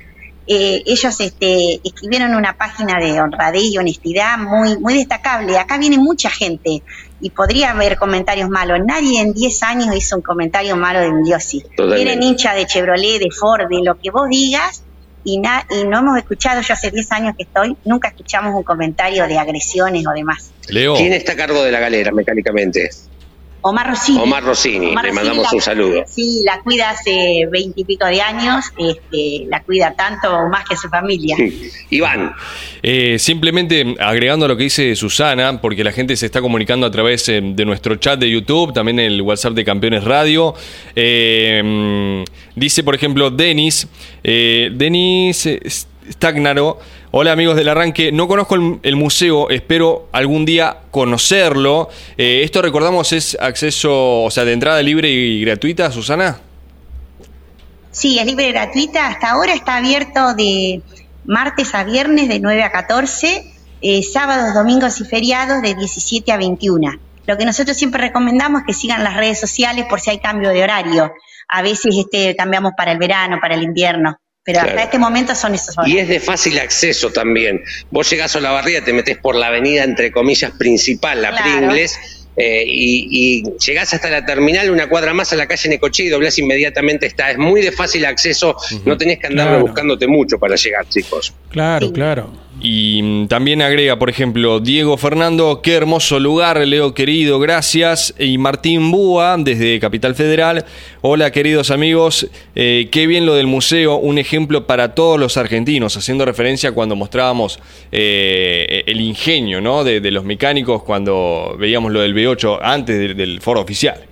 eh, ellos este, escribieron una página de honradez y honestidad muy, muy destacable. Acá viene mucha gente y podría haber comentarios malos. Nadie en 10 años hizo un comentario malo de Emiliosi. Totalmente. Vienen hinchas de Chevrolet, de Ford, de lo que vos digas, y, na- y no hemos escuchado, yo hace 10 años que estoy, nunca escuchamos un comentario de agresiones o demás. Leo. ¿quién está a cargo de la galera mecánicamente? Omar Rossini. Omar Rossini, le mandamos la- un saludo. Sí, la cuida hace veintipico de años, este, la cuida tanto o más que su familia. Iván, Eh, simplemente agregando a lo que dice Susana, porque la gente se está comunicando a través eh, de nuestro chat de YouTube, también el WhatsApp de Campeones Radio. Eh, mm, dice, por ejemplo, Denis, eh, Denis eh, Stagnaro. Hola amigos del arranque, no conozco el, museo, espero algún día conocerlo. Eh, esto recordamos es acceso, o sea, de entrada libre y gratuita, Susana. Sí, es libre y gratuita. Hasta ahora está abierto de martes a viernes de 9 a 14, eh, sábados, domingos y feriados de 17 a 21. Lo que nosotros siempre recomendamos es que sigan las redes sociales por si hay cambio de horario. A veces este, cambiamos para el verano, para el invierno, pero Claro. hasta este momento son esos horarios. y es de fácil acceso también. Vos llegás a la barría, te metés por la avenida, entre comillas, principal, la Claro. Pringles, eh, y, y llegás hasta la terminal, una cuadra más a la calle Necochea y doblás inmediatamente está. Es muy de fácil acceso, no tenés que andar Claro. buscándote mucho para llegar, chicos. Claro, Sí. claro. Y mm, también agrega, por ejemplo, Diego Fernando, qué hermoso lugar, Leo querido, gracias. Y Martín Búa, desde Capital Federal, hola queridos amigos, eh, qué bien lo del museo, un ejemplo para todos los argentinos, haciendo referencia cuando mostrábamos eh, el ingenio ¿no? de, los mecánicos cuando veíamos lo del V8 antes del foro oficial.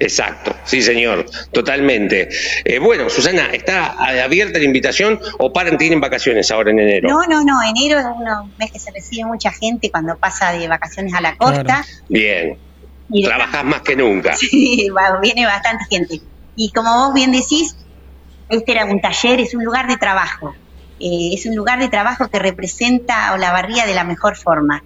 Exacto, sí señor, totalmente. Eh, bueno, Susana, ¿está abierta la invitación o paran, tienen vacaciones ahora en enero? No, no, no, enero es un mes que se recibe mucha gente cuando pasa de vacaciones a la costa. Claro. Bien, Y de- trabajás más que nunca. [laughs] Sí, viene bastante gente. Y como vos bien decís, este era un taller, es un lugar de trabajo. Eh, es un lugar de trabajo que representa a Olavarría de la mejor forma.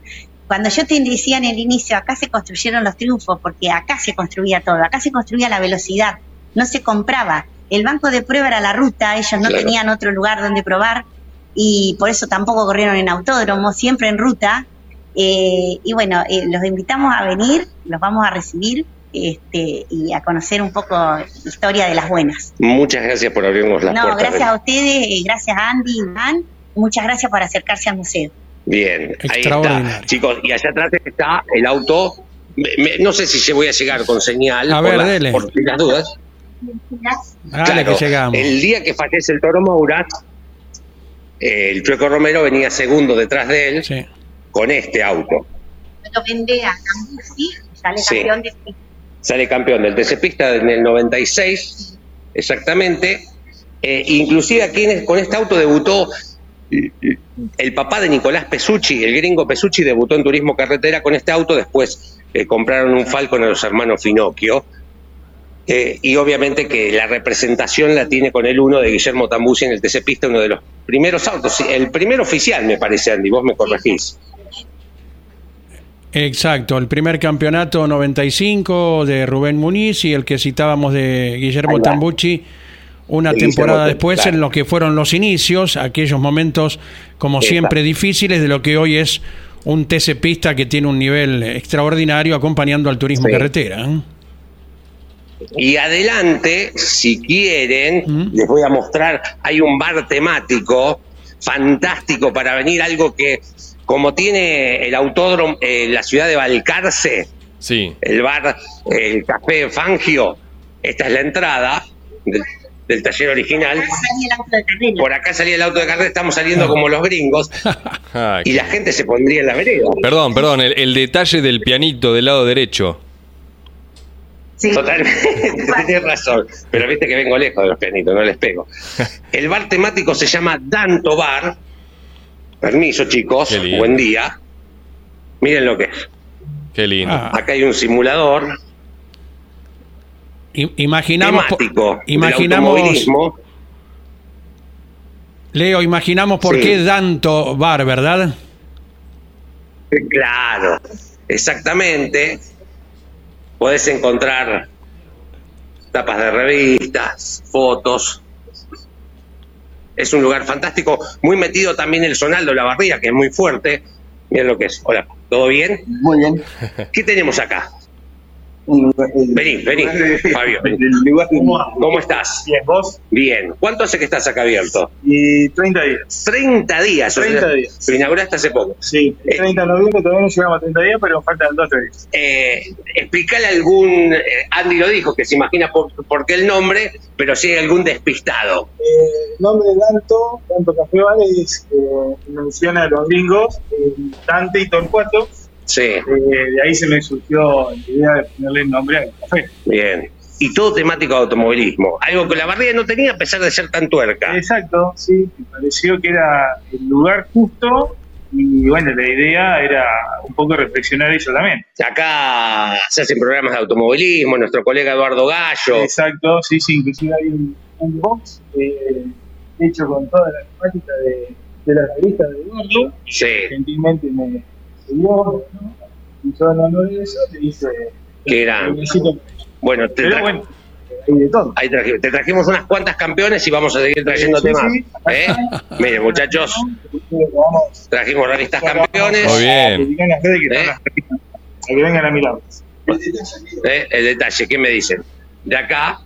Cuando yo te decía en el inicio, acá se construyeron los triunfos, porque acá se construía todo, acá se construía la velocidad, no se compraba. El banco de prueba era la ruta, ellos no Claro. tenían otro lugar donde probar y por eso tampoco corrieron en autódromo, siempre en ruta. Eh, y bueno, eh, los invitamos a venir, los vamos a recibir este, y a conocer un poco historia de las buenas. Muchas gracias por abrirnos las No, puertas. gracias a ustedes, eh, gracias a Andy, Iván, muchas gracias por acercarse al museo. Bien, ahí está. Chicos, y allá atrás está el auto. Me- me- no sé si se voy a llegar con señal. A por ver, la- dele. por las dudas. Dale Claro, que llegamos. El día que fallece el Toro Mouras, eh, el Chueco Romero venía segundo detrás de él Sí. con este auto. Lo vende a Cambusi, sale Sí. campeón de Sale campeón del TC Pista en el 96, exactamente. Eh, inclusive aquí en- con este auto debutó el papá de Nicolás Pesucci, el gringo Pesucci, debutó en turismo carretera con este auto, después eh, compraron un Falcon a los hermanos Finocchio. Eh, y obviamente que la representación la tiene con el uno de Guillermo Tambusi en el TC Pista, uno de los primeros autos, el primer oficial me parece, Andy, vos me corregís. Exacto, el primer campeonato 95 de Rubén Muniz y el que citábamos de Guillermo. Tambucci una temporada después claro. en lo que fueron los inicios, aquellos momentos como Exacto. siempre difíciles de lo que hoy es un TC Pista que tiene un nivel extraordinario acompañando al turismo Sí. carretera. ¿eh? Y adelante, si quieren, Mm. les voy a mostrar, hay un bar temático fantástico para venir, algo que como tiene el autódromo, eh, la ciudad de Balcarce, Sí. el bar, el café Fangio, esta es la entrada del, taller original. Por acá salía el auto de carrera, estamos saliendo como los gringos Ay, [laughs] y la gente se pondría en la vereda. Perdón, perdón, el, el detalle del pianito del lado derecho. Sí. Totalmente, [laughs] tienes razón. Pero viste que vengo lejos de los pianitos, no les pego. [laughs] El bar temático se llama Danto Bar. Permiso, chicos. Buen día. Miren lo que es. Qué lindo. Ah, Acá hay un simulador imaginamos, temático imaginamos. Leo, imaginamos por Sí. qué Danto Bar, ¿verdad? Claro, exactamente. Podés encontrar tapas de revistas, fotos. Es un lugar fantástico, muy metido también el Sonaldo La Barría, que es muy fuerte. Miren lo que es. Hola, ¿todo bien? Muy bien. ¿Qué tenemos acá? El- Vení, vení, Fabio. [laughs] ¿Cómo estás? Bien, vos. Bien. ¿Cuánto hace que estás acá abierto? Y 30 días. 30 días. o sea, 30 días. Lo inauguraste hace poco. Sí, el 30 de noviembre todavía no llegamos a 30 días, pero faltan 2 días. eh, explicarle algún, eh, Andy lo dijo, que se imagina por, por qué el nombre, pero si hay algún despistado. Eh, el nombre de Danto, Danto Café Bar, es, eh, menciona a los gringos, eh, Dante y Torcuato. Sí, Eh, de ahí se me surgió la idea de ponerle el nombre al café. bien. Y todo temático de automovilismo, algo que la barriga no tenía a pesar de ser tan tuerca. Exacto, sí, me pareció que era el lugar justo y bueno, la idea era un poco reflexionar eso también. Acá se hacen programas de automovilismo, nuestro colega Eduardo Gallo. Exacto, sí, sí, inclusive hay un, un box eh, hecho con toda la temática de, de la revista de Eduardo, Sí, gentilmente me y yo en honor de eso le hice Qué grande. necesito- bueno, te, Pero bueno, hay de todo. ahí traje- te trajimos unas cuantas campeones y vamos a seguir trayéndote Sí, más. sí. ¿eh? Miren, muchachos, trajimos revistas campeones. Muy bien. que ¿Eh? que vengan a mirarlas. ¿eh? El detalle, ¿qué me dicen? De acá,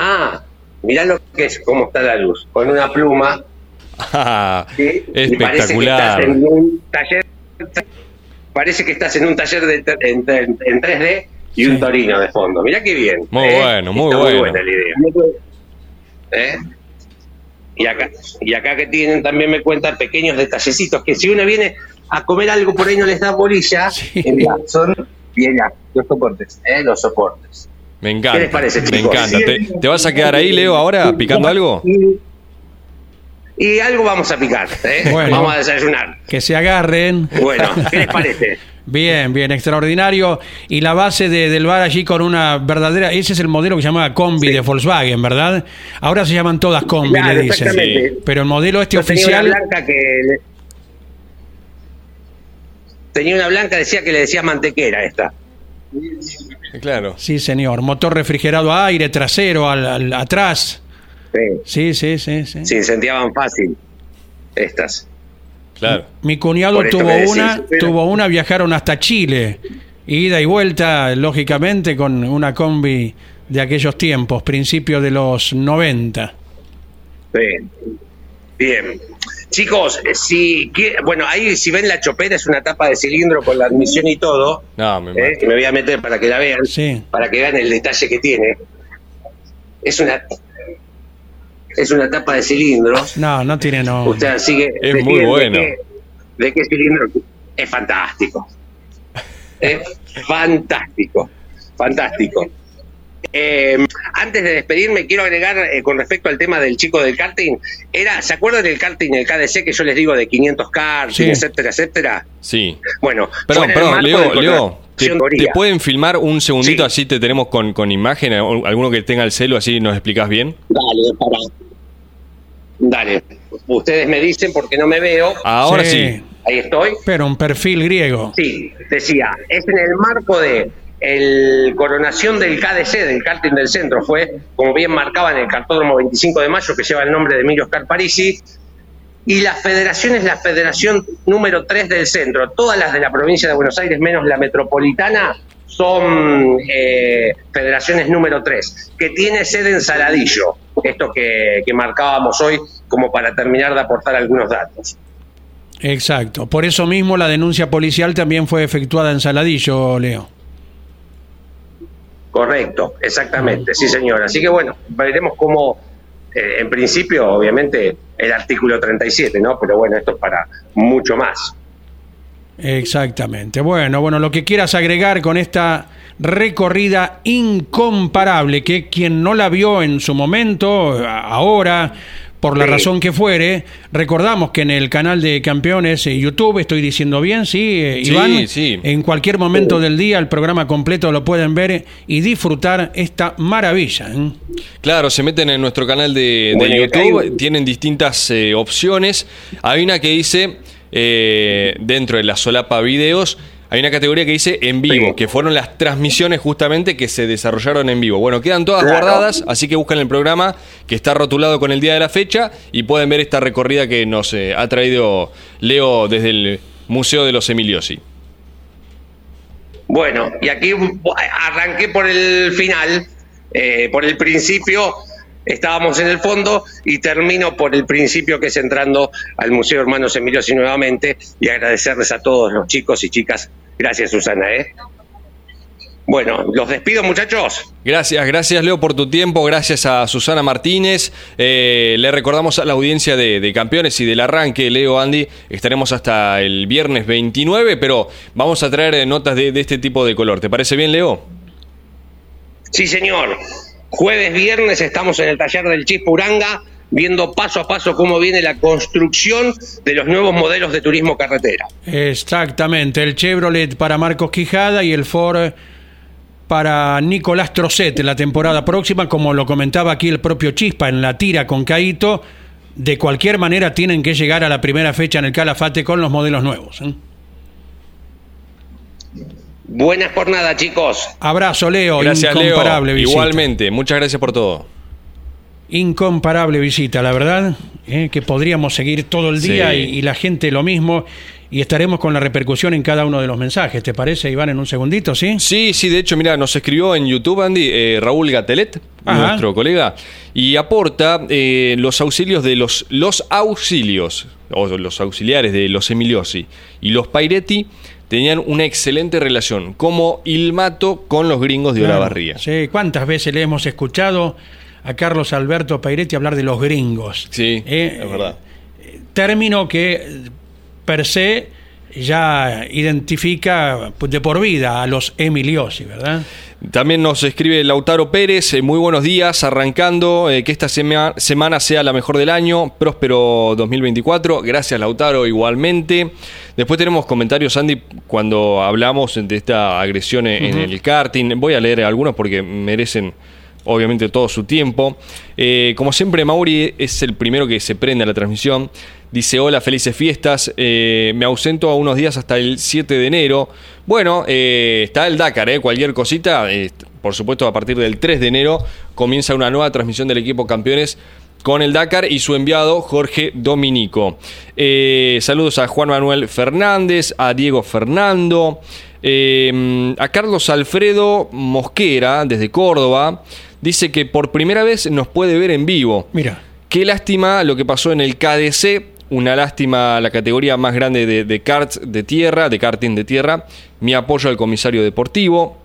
Ah, mirá lo que es, cómo está la luz. Con una pluma. [laughs] Ah, ¿sí? Y parece que espectacular. estás en un taller. Parece que estás en un taller de, en, en- en 3D y un torino de fondo. Mirá qué bien. Muy ¿eh? bueno, muy Está bueno. Muy buena la idea. ¿eh? Y acá, y acá que tienen también me cuentan pequeños detallecitos que si uno viene a comer algo por ahí no les da bolilla, Sí. eh, son bien los soportes, ¿eh? los soportes. Me encanta. ¿Qué les parece, me chicos? encanta. ¿Te, te vas a quedar ahí, Leo, ahora picando algo? Y algo vamos a picar, ¿eh? Bueno. vamos a desayunar. Que se agarren. Bueno, ¿qué les [laughs] parece? Bien, bien, extraordinario. Y la base de- del bar allí con una verdadera. Ese es el modelo que se llama combi de Volkswagen, ¿verdad? Ahora se llaman todas combi, Claro, le dicen. exactamente. Pero el modelo este Yo tenía oficial. una blanca que le- tenía una blanca decía que le decía mantequera esta. Claro. Sí, señor. Motor refrigerado a aire, trasero, al, al- atrás. Sí, Sí, sí, sí, sí. se incendiaban fácil estas. Claro. Mi cuñado tuvo decís, una, pero- tuvo una, viajaron hasta Chile. Ida y vuelta, lógicamente, con una combi de aquellos tiempos, principios de los 90. Sí. Bien. Chicos, eh, si bueno, ahí si ven la chopera es una tapa de cilindro con la admisión y todo, No, me eh, que me voy a meter para que la vean, Sí. para que vean el detalle que tiene. Es una es una tapa de cilindro. No, no tiene nombre. Usted sigue. Es muy de bueno. qué- De qué cilindro es fantástico. Es [laughs] fantástico. Fantástico. Eh, antes de despedirme, quiero agregar eh, con respecto al tema del chico del karting. Era, ¿Se acuerdan del karting, el KDC que yo les digo de 500 karting, Sí. etcétera, etcétera? Sí. Bueno, Perdón, perdón, Leo, Leo, ¿te, de te pueden filmar un segundito Sí. así te tenemos con, con imagen? ¿Al- ¿Alguno que tenga el celo así nos explicas bien? Dale, para. Dale. Ustedes me dicen porque no me veo. Ahora sí. Ahí Ahí estoy. Pero un perfil griego. Sí, decía, es en el marco de el coronación del KDC, del karting del centro, fue, como bien marcaba en el cartódromo 25 de mayo, que lleva el nombre de Emilio Oscar Parisi, y la federación es la federación número 3 del centro. Todas las de la provincia de Buenos Aires, menos la metropolitana, son eh, federaciones número 3, que tiene sede en Saladillo, esto que, que marcábamos hoy como para terminar de aportar algunos datos. Exacto. Por eso mismo la denuncia policial también fue efectuada en Saladillo, Leo. Correcto, exactamente, sí señor. Así que bueno, veremos cómo, eh, en principio, obviamente, el artículo 37, ¿no? Pero bueno, esto es para mucho más. Exactamente. Bueno, bueno, lo que quieras agregar con esta recorrida incomparable, que quien no la vio en su momento, ahora, por la Sí. razón que fuere, recordamos que en el canal de campeones eh, YouTube, estoy diciendo bien, sí, eh, Sí, Iván, sí. en cualquier momento del día el programa completo lo pueden ver y disfrutar esta maravilla. ¿eh? Claro, se meten en nuestro canal de, de Bueno, y acá hay YouTube, tienen distintas eh, opciones. Hay una que dice, eh, dentro de la solapa videos, hay una categoría que dice en vivo, Sí. que fueron las transmisiones justamente que se desarrollaron en vivo. Bueno, quedan todas Claro. guardadas, así que buscan el programa que está rotulado con el día de la fecha y pueden ver esta recorrida que nos eh, ha traído Leo desde el Museo de los Emiliosi. Bueno, y aquí arranqué por el final, eh, por el principio, estábamos en el fondo y termino por el principio que es entrando al Museo Hermanos Emiliosi nuevamente y agradecerles a todos los chicos y chicas. Gracias, Susana. ¿eh? Bueno, los despido, muchachos. Gracias, gracias Leo por tu tiempo, gracias a Susana Martínez. Eh, le recordamos a la audiencia de, de campeones y del arranque, Leo Andy, estaremos hasta el viernes 29, pero vamos a traer eh, notas de, de este tipo de color. ¿Te parece bien, Leo? Sí, señor. Jueves, viernes estamos en el taller del Chispa Uranga viendo paso a paso cómo viene la construcción de los nuevos modelos de turismo carretera. Exactamente, el Chevrolet para Marcos Quijada y el Ford para Nicolás Trocet la temporada próxima, como lo comentaba aquí el propio Chispa en la tira con Caito. De cualquier manera tienen que llegar a la primera fecha en el Calafate con los modelos nuevos. ¿eh? Buena jornada, chicos. Abrazo, Leo. Gracias, Incomparable Leo. visita. Igualmente, muchas gracias por todo. Incomparable visita, la verdad, ¿eh? que podríamos seguir todo el día Sí. y, y la gente lo mismo. Y estaremos con la repercusión en cada uno de los mensajes. ¿Te parece, Iván, en un segundito, sí? Sí, sí, de hecho, mira, nos escribió en YouTube, Andy, eh, Raúl Gatelet, Ajá. nuestro colega, y aporta eh, los auxilios de los, los auxilios, o los auxiliares de los Emiliosi y los Pairetti tenían una excelente relación, como Ilmato con los gringos de Claro. Olavarría. Sí, ¿cuántas veces le hemos escuchado a Carlos Alberto Pairetti hablar de los gringos? Sí, Eh, es verdad. Término que eh, per se ya identifica pues, de por vida a los Emiliosi, ¿verdad? También nos escribe Lautaro Pérez, eh, muy buenos días, arrancando, eh, que esta sema- semana sea la mejor del año, próspero 2024, gracias Lautaro igualmente. Después tenemos comentarios, Andy, cuando hablamos de esta agresión en, en el karting, voy a leer algunos porque merecen obviamente todo su tiempo. Eh, como siempre, Mauri es el primero que se prende a la transmisión. Dice, hola, felices fiestas. Eh, me ausento a unos días hasta el 7 de enero. Bueno, eh, está el Dakar, cualquier cosita. por supuesto, a partir del 3 de enero comienza una nueva transmisión del equipo campeones con el Dakar y su enviado Jorge Dominico. Saludos a Juan Manuel Fernández, a Diego Fernando, a Carlos Alfredo Mosquera desde Córdoba. Dice que por primera vez nos puede ver en vivo. Mira, Qué lástima lo que pasó en el KDC. Una lástima la categoría más grande de, de karts de tierra, de karting de tierra. Mi apoyo al comisario deportivo.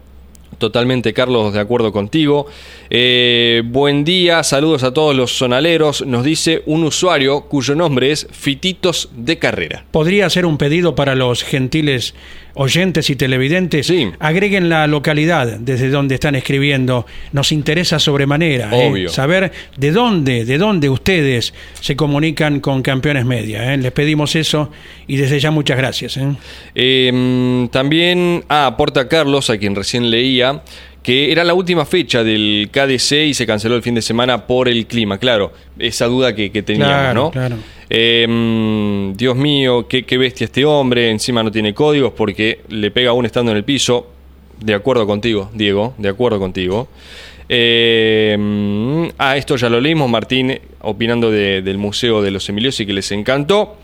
Totalmente, Carlos, de acuerdo contigo. Eh, buen día, saludos a todos los sonaleros. Nos dice un usuario cuyo nombre es Fititos de Carrera. podría ser un pedido para los gentiles oyentes y televidentes. Sí. Agreguen la localidad desde donde están escribiendo. Nos interesa sobremanera ¿eh? Saber de dónde, de dónde ustedes se comunican con Campeones Media. ¿eh? Les pedimos eso y desde ya muchas gracias. ¿eh? Eh, también, ah, aporta Carlos, a quien recién leía, que era la última fecha del KDC y se canceló el fin de semana por el clima. Claro, esa duda que, que teníamos, Claro, ¿no? claro. Eh, mm, Dios mío, qué, qué bestia este hombre. Encima no tiene códigos porque le pega aún estando en el piso. De acuerdo contigo, Diego, de acuerdo contigo. Eh, mm, ah, esto ya lo leímos, Martín opinando de- del Museo de los Emiliosi que les encantó.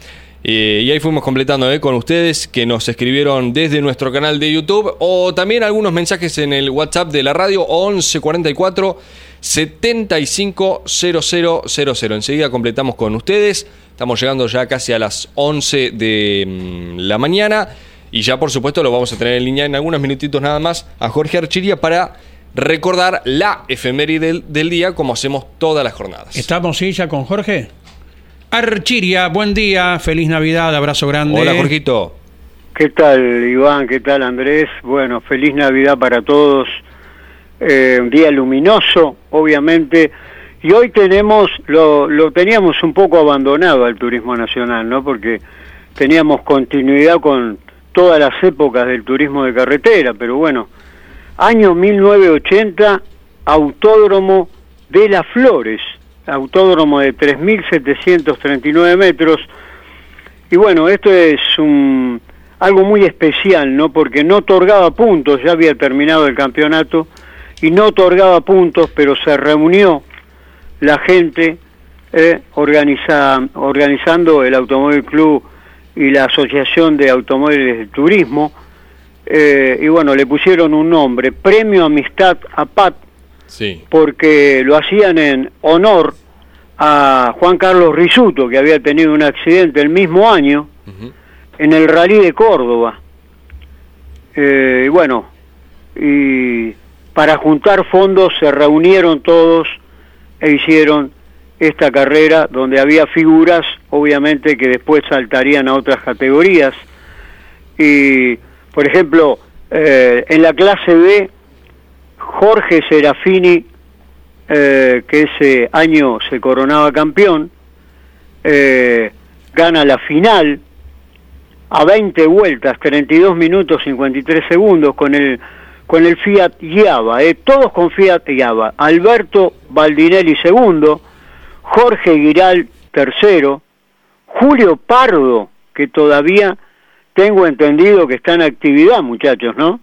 Y ahí fuimos completando eh, con ustedes que nos escribieron desde nuestro canal de YouTube o también algunos mensajes en el WhatsApp de la radio 1144 750000. Enseguida completamos con ustedes. Estamos llegando ya casi a las 11 de mm, la mañana y ya por supuesto lo vamos a tener en línea en algunos minutitos nada más a Jorge Archiria para recordar la efeméride del, del día como hacemos todas las jornadas. ¿Estamos sí ya con Jorge? Archiria, buen día, feliz Navidad, abrazo grande. Hola Jorgito. ¿Qué tal, Iván? ¿Qué tal, Andrés? Bueno, feliz Navidad para todos. Eh, un día luminoso, obviamente. Y hoy tenemos, lo, lo teníamos un poco abandonado al turismo nacional, ¿no? Porque teníamos continuidad con todas las épocas del turismo de carretera, pero bueno, año 1980, Autódromo de las Flores, autódromo de 3.739 metros. Y bueno, esto es un, algo muy especial, ¿no? Porque no otorgaba puntos, ya había terminado el campeonato, y no otorgaba puntos, pero se reunió la gente eh, organiza, organizando el Automóvil Club y la Asociación de Automóviles de Turismo, eh, y bueno, le pusieron un nombre, Premio Amistad APAT, Sí. porque lo hacían en honor a Juan Carlos Risuto, que había tenido un accidente el mismo año en el rally de Córdoba. Eh, y bueno, y para juntar fondos se reunieron todos e hicieron esta carrera donde había figuras, obviamente, que después saltarían a otras categorías. Y, por ejemplo, eh, en la clase B, Jorge Serafini, eh, que ese año se coronaba campeón, eh, gana la final a 20 vueltas, 32 minutos 53 segundos con el con el Fiat Giava, eh, todos con Fiat Giava. Alberto Baldinelli segundo, Jorge Giral tercero, Julio Pardo, que todavía tengo entendido que está en actividad, muchachos, ¿no?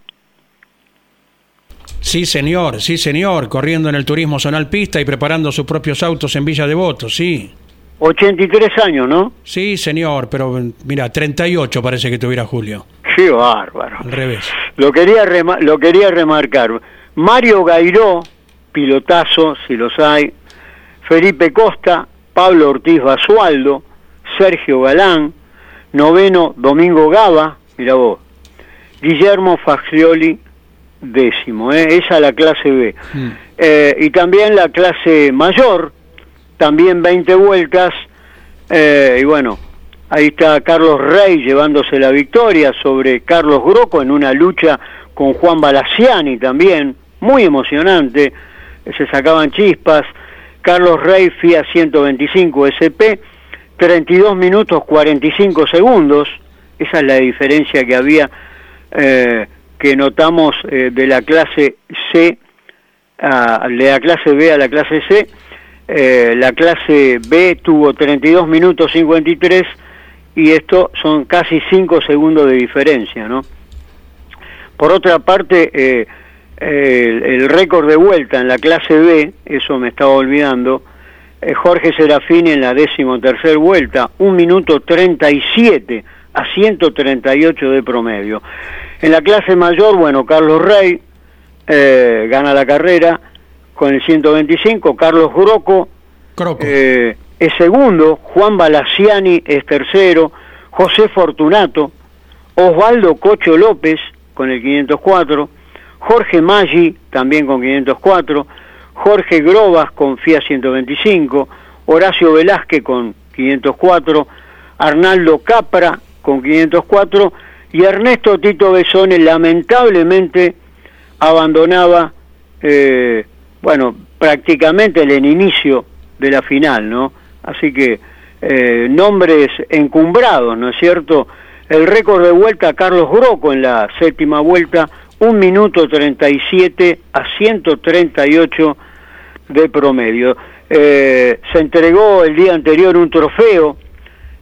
Sí, señor, sí, señor, corriendo en el turismo zonal pista y preparando sus propios autos en Villa Devoto, sí. 83 años, ¿no? Sí, señor, pero mira, 38 parece que tuviera Julio. Qué bárbaro. Al revés. Lo quería, lo quería remarcar. Mario Gairó, pilotazo, si los hay. Felipe Costa, Pablo Ortiz Basualdo, Sergio Galán, noveno Domingo Gaba, mira vos. Guillermo Fagioli, décimo, ¿eh? esa la clase B. Mm. Eh, y también la clase mayor, también 20 vueltas, eh, y bueno, ahí está Carlos Rey llevándose la victoria sobre Carlos Groco en una lucha con Juan Balaciani también, muy emocionante, se sacaban chispas, Carlos Rey FIA 125 SP, 32 minutos 45 segundos, esa es la diferencia que había, eh, que notamos eh, de la clase C, a, la clase B a la clase C, eh, la clase B tuvo 32 minutos 53 y esto son casi 5 segundos de diferencia, ¿no? Por otra parte, eh, el, récord de vuelta en la clase B, eso me estaba olvidando, Jorge Serafini en la décimo tercer vuelta, 1 minuto 37 a 138 de promedio. En la clase mayor, bueno, Carlos Rey eh, gana la carrera con el 125, Carlos Groco eh, es segundo, Juan Balaciani es tercero, José Fortunato, Osvaldo Cocho López con el 504, Jorge Maggi también con 504, Jorge Grobas con FIA 125, Horacio Velázquez con 504, Arnaldo Capra con 504 y Ernesto Tito Besone lamentablemente abandonaba, eh, bueno, prácticamente en el inicio de la final, ¿no? Así que eh, nombres encumbrados, ¿no es cierto? El récord de vuelta Carlos Groco en la séptima vuelta, 1 minuto 37 a 138 de promedio. Eh, se entregó el día anterior un trofeo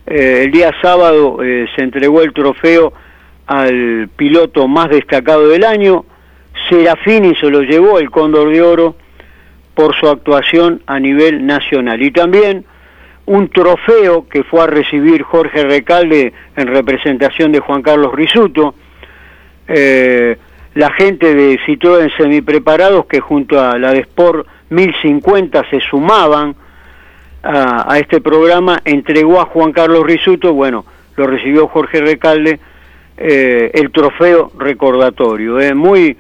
Eh, el día sábado eh, se entregó el trofeo al piloto más destacado del año. Serafini se lo llevó el Cóndor de Oro por su actuación a nivel nacional. Y también un trofeo que fue a recibir Jorge Recalde en representación de Juan Carlos Risuto. Eh, la gente de Citroën Semipreparados que junto a la de Sport 1050 se sumaban a, este programa, entregó a Juan Carlos Risuto, bueno, lo recibió Jorge Recalde, eh, el trofeo recordatorio. Es muy,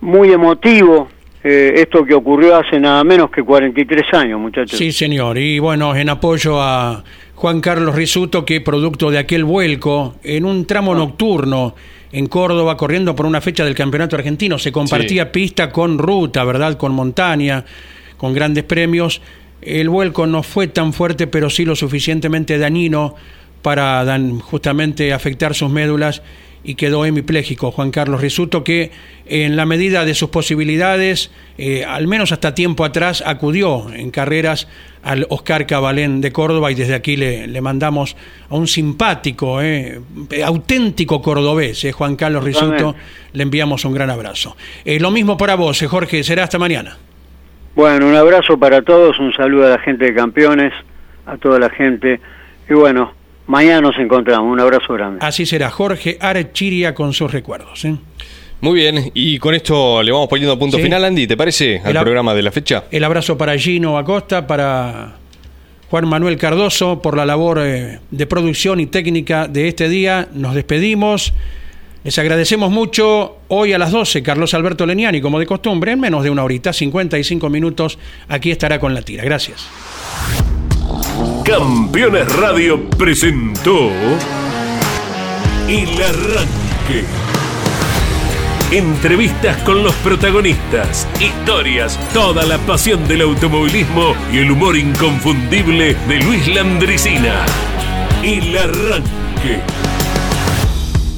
muy emotivo eh, esto que ocurrió hace nada menos que 43 años, muchachos. Sí, señor. Y bueno, en apoyo a Juan Carlos Risuto, que producto de aquel vuelco en un tramo ah. nocturno en Córdoba, corriendo por una fecha del Campeonato Argentino, se compartía pista con ruta, ¿verdad? Con montaña, con grandes premios. El vuelco no fue tan fuerte, pero sí lo suficientemente dañino para justamente afectar sus médulas y quedó hemipléjico Juan Carlos Risuto, que en la medida de sus posibilidades, eh, al menos hasta tiempo atrás, acudió en carreras al Oscar Cabalén de Córdoba y desde aquí le, le mandamos a un simpático, eh, auténtico cordobés, eh, Juan Carlos Risuto, le enviamos un gran abrazo. lo mismo para vos, Jorge, será hasta mañana. Bueno, un abrazo para todos, un saludo a la gente de campeones, a toda la gente. Y bueno, mañana nos encontramos. Un abrazo grande. Así será, Jorge Arechiria con sus recuerdos. ¿eh? Muy bien, y con esto le vamos poniendo punto final, Andy, ¿te parece? Al programa de la fecha. El abrazo para Gino Acosta, para Juan Manuel Cardoso, por la labor eh, de producción y técnica de este día. Nos despedimos. Les agradecemos mucho. Hoy a las 12, Carlos Alberto Leniani, como de costumbre, en menos de una horita, 55 minutos, aquí estará con la tira. Gracias. Campeones Radio presentó El Arranque. Entrevistas con los protagonistas, historias, toda la pasión del automovilismo y el humor inconfundible de Luis Landricina. El Arranque